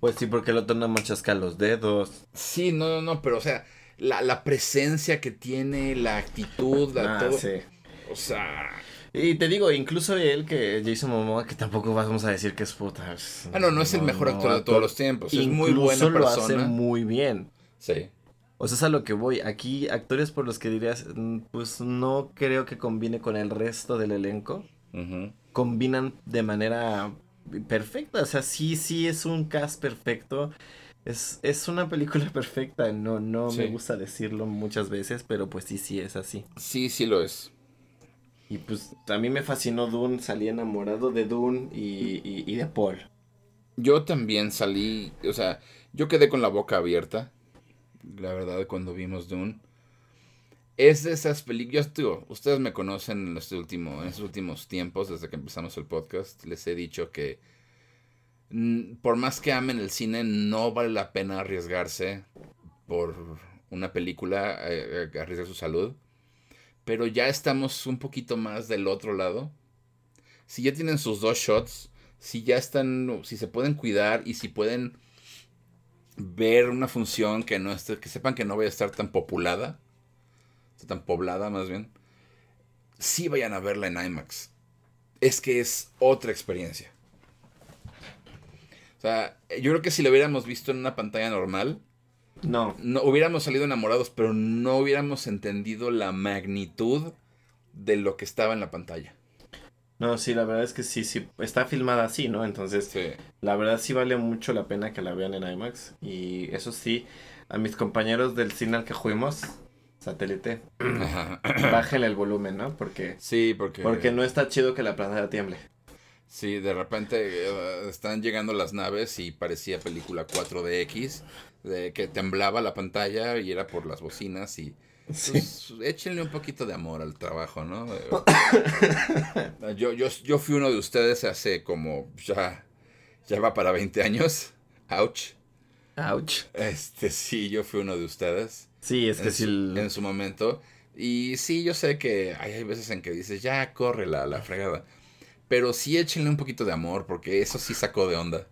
Pues sí, porque el otro no machasca los dedos. Sí, no, no, no, pero o sea, la, presencia que tiene, la actitud, la, ah, todo. Sí. O sea. Y te digo, incluso él, que Jason Momoa, que tampoco vamos a decir que es puta. ah, no, no es el mejor actor de todos los tiempos. Es muy buena persona. lo hace muy bien. Sí. O sea, es a lo que voy. Aquí, actores por los que dirías, mm, pues no creo que combine con el resto del elenco. Combinan de manera perfecta. O sea, sí, sí es un cast perfecto. Es, es una película [LAUGHS] perfecta. No, no me gusta decirlo muchas veces, pero pues sí, sí es así. Sí, sí lo es. Y pues a mí me fascinó Dune. Salí enamorado de Dune y, y de Paul. Yo también salí, o sea, yo quedé con la boca abierta la verdad, cuando vimos Dune. es de esas películas, digo, ustedes me conocen en, este último, en estos últimos tiempos, desde que empezamos el podcast, les he dicho que por más que amen el cine, no vale la pena arriesgarse por una película, eh, arriesgar su salud. Pero ya estamos un poquito más del otro lado. Si ya tienen sus dos shots, si ya están, si se pueden cuidar y si pueden ver una función que no esté, que sepan que no vaya a estar tan populada, tan poblada más bien, sí vayan a verla en IMAX. Es que es otra experiencia. O sea, yo creo que si lo hubiéramos visto en una pantalla normal, no. no hubiéramos salido enamorados, pero no hubiéramos entendido la magnitud de lo que estaba en la pantalla. No, sí, la verdad es que sí, sí, está filmada así, ¿no? Entonces, la verdad sí vale mucho la pena que la vean en IMAX. Y eso sí, a mis compañeros del cine al que fuimos, satélite, bájenle el volumen, ¿no? Porque, sí, porque... porque no está chido que la pantalla tiemble. Sí, de repente eh, están llegando las naves y parecía película 4DX, de que temblaba la pantalla y era por las bocinas y pues, échenle un poquito de amor al trabajo, ¿no? [COUGHS] yo, yo, yo fui uno de ustedes hace como ya, ya va para 20 años. Ouch. Ouch. Este, sí, yo fui uno de ustedes. Sí, es que sí. En su momento. Y sí, yo sé que hay, veces en que dices, ya corre la, la fregada. Pero sí échenle un poquito de amor, porque eso sí sacó de onda.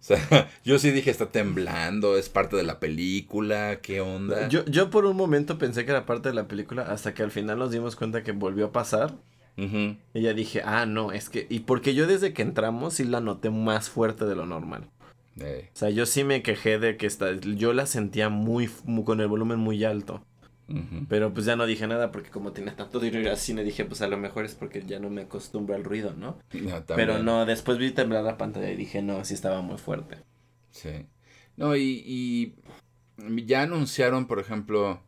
O sea, [LAUGHS] yo sí dije, está temblando, es parte de la película, ¿qué onda? Yo, yo por un momento pensé que era parte de la película, hasta que al final nos dimos cuenta que volvió a pasar. Y ya dije, ah, no, es que... Y porque yo desde que entramos sí la noté más fuerte de lo normal. O sea, yo sí me quejé de que está, yo la sentía muy, con el volumen muy alto. Pero pues ya no dije nada porque como tenía tanto dinero al cine dije pues a lo mejor es porque ya no me acostumbro al ruido, ¿no? Pero no, después vi temblar la pantalla y dije no, sí estaba muy fuerte. Sí. No, y, y ya anunciaron, por ejemplo,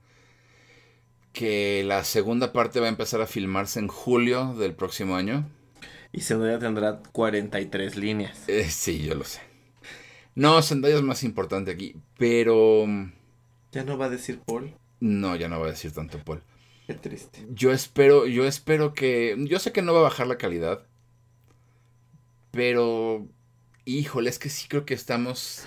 que la segunda parte va a empezar a filmarse en julio del próximo año. Y Zendaya tendrá 43 líneas. Eh, sí, yo lo sé. No, Zendaya es más importante aquí, pero... ¿Ya no va a decir Paul? No, ya no va a decir tanto Paul. Qué triste. Yo espero, yo espero que. Yo sé que no va a bajar la calidad. Pero. Híjole, es que sí creo que estamos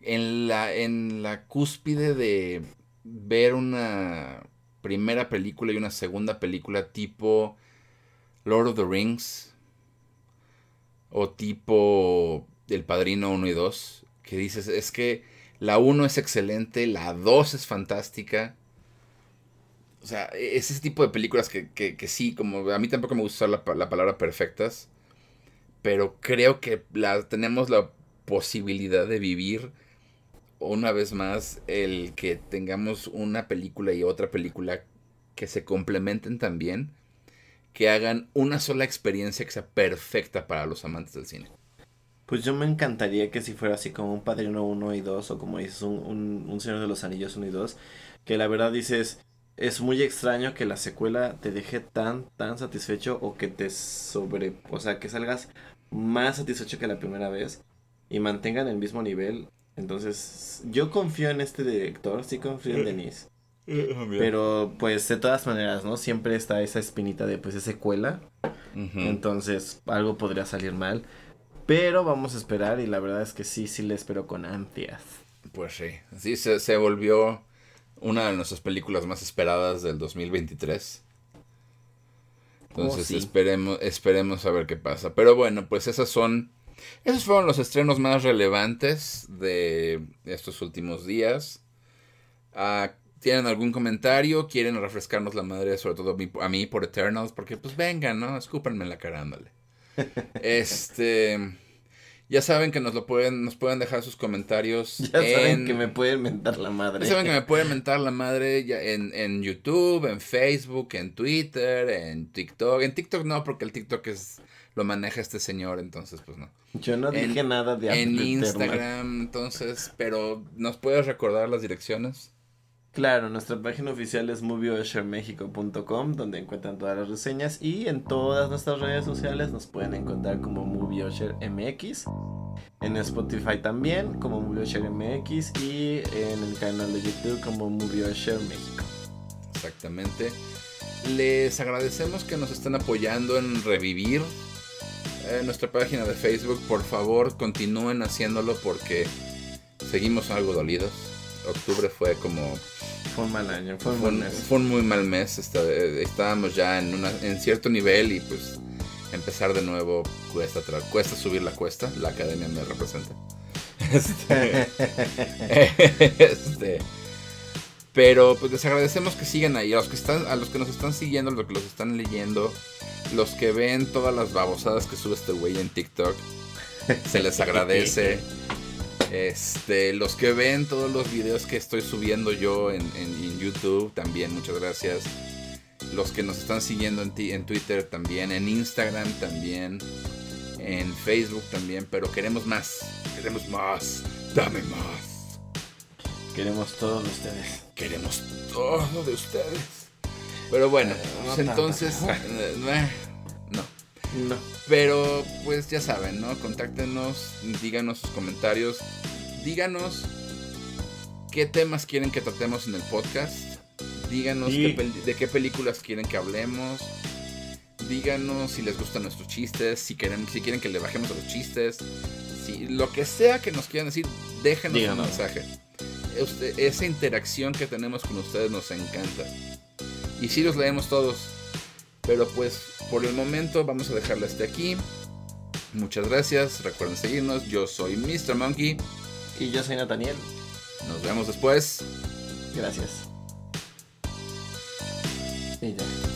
en la, en la cúspide de ver una primera película y una segunda película tipo Lord of the Rings o tipo El Padrino 1 y 2, que dices, es que la 1 es excelente, la 2 es fantástica. O sea, es ese tipo de películas que, que, sí, como a mí tampoco me gusta usar la, palabra perfectas, pero creo que la, tenemos la posibilidad de vivir una vez más el que tengamos una película y otra película que se complementen también, que hagan una sola experiencia que sea perfecta para los amantes del cine. Pues yo me encantaría que si fuera así como un Padrino 1 y 2 o como dices un, un, Señor de los Anillos 1 y 2, que la verdad dices, es muy extraño que la secuela te deje tan, tan satisfecho o que te sobre, o sea, que salgas más satisfecho que la primera vez y mantengan el mismo nivel. Entonces, yo confío en este director, sí confío en Denise. Pero pues de todas maneras, ¿no? Siempre está esa espinita de pues es secuela. Entonces, algo podría salir mal. Pero vamos a esperar y la verdad es que sí, sí le espero con ansias. Pues sí, sí, se, volvió una de nuestras películas más esperadas del 2023. Entonces esperemos, esperemos a ver qué pasa. Pero bueno, pues esas son, esos fueron los estrenos más relevantes de estos últimos días. Ah, ¿Tienen algún comentario? ¿Quieren refrescarnos la madre, sobre todo a mí, por Eternals? Porque pues vengan, ¿no? Escúpanme en la cara, ándale. Este. Ya saben que nos lo pueden, nos pueden dejar sus comentarios. [LAUGHS] Ya saben que me pueden mentar la madre. Ya saben que me [LAUGHS] pueden mentar la madre ya en, en YouTube, en Facebook, en Twitter, en TikTok. En TikTok no, porque el TikTok es lo maneja este señor, entonces pues no. Yo no dije nada de En Instagram, entonces, pero ¿nos puedes recordar las direcciones? Claro, nuestra página oficial es movieoshermexico.com, donde encuentran todas las reseñas y en todas nuestras redes sociales nos pueden encontrar como MovieOsherMX, en Spotify también como MovieOsherMX y en el canal de YouTube como MovieOsher México. Exactamente. Les agradecemos que nos estén apoyando en revivir eh, nuestra página de Facebook. Por favor, continúen haciéndolo porque seguimos algo dolidos. Octubre fue como... Fue un mal año, fue un, fue mes. Fue un muy mal mes. estábamos ya en, una, en cierto nivel y pues empezar de nuevo cuesta, cuesta subir la cuesta. La academia me representa. [LAUGHS] Este, [LAUGHS] este, pero pues les agradecemos que sigan ahí. A los que, están, a los que nos están siguiendo, los que los están leyendo, los que ven todas las babosadas que sube este güey en TikTok, se les [LAUGHS] agradece. Este, los que ven todos los videos que estoy subiendo yo en, YouTube, también muchas gracias. Los que nos están siguiendo en, en Twitter también, en Instagram también, en Facebook también, pero queremos más, queremos más, dame más. Queremos todo de ustedes. Queremos todo de ustedes. Pero bueno, pues entonces. [LAUGHS] No. Pero pues ya saben, ¿no? Contáctenos, díganos sus comentarios. Díganos qué temas quieren que tratemos en el podcast. Díganos de qué películas quieren que hablemos. Díganos si les gustan nuestros chistes, si quieren, si quieren que le bajemos a los chistes. Si, lo que sea que nos quieran decir, déjenos un mensaje esa interacción que tenemos con ustedes nos encanta. Y si los leemos todos. Pero pues por el momento vamos a dejarla hasta aquí. Muchas gracias. Recuerden seguirnos. Yo soy Mr. Monkey. Y yo soy Nathaniel. Nos vemos después. Gracias. Y ya.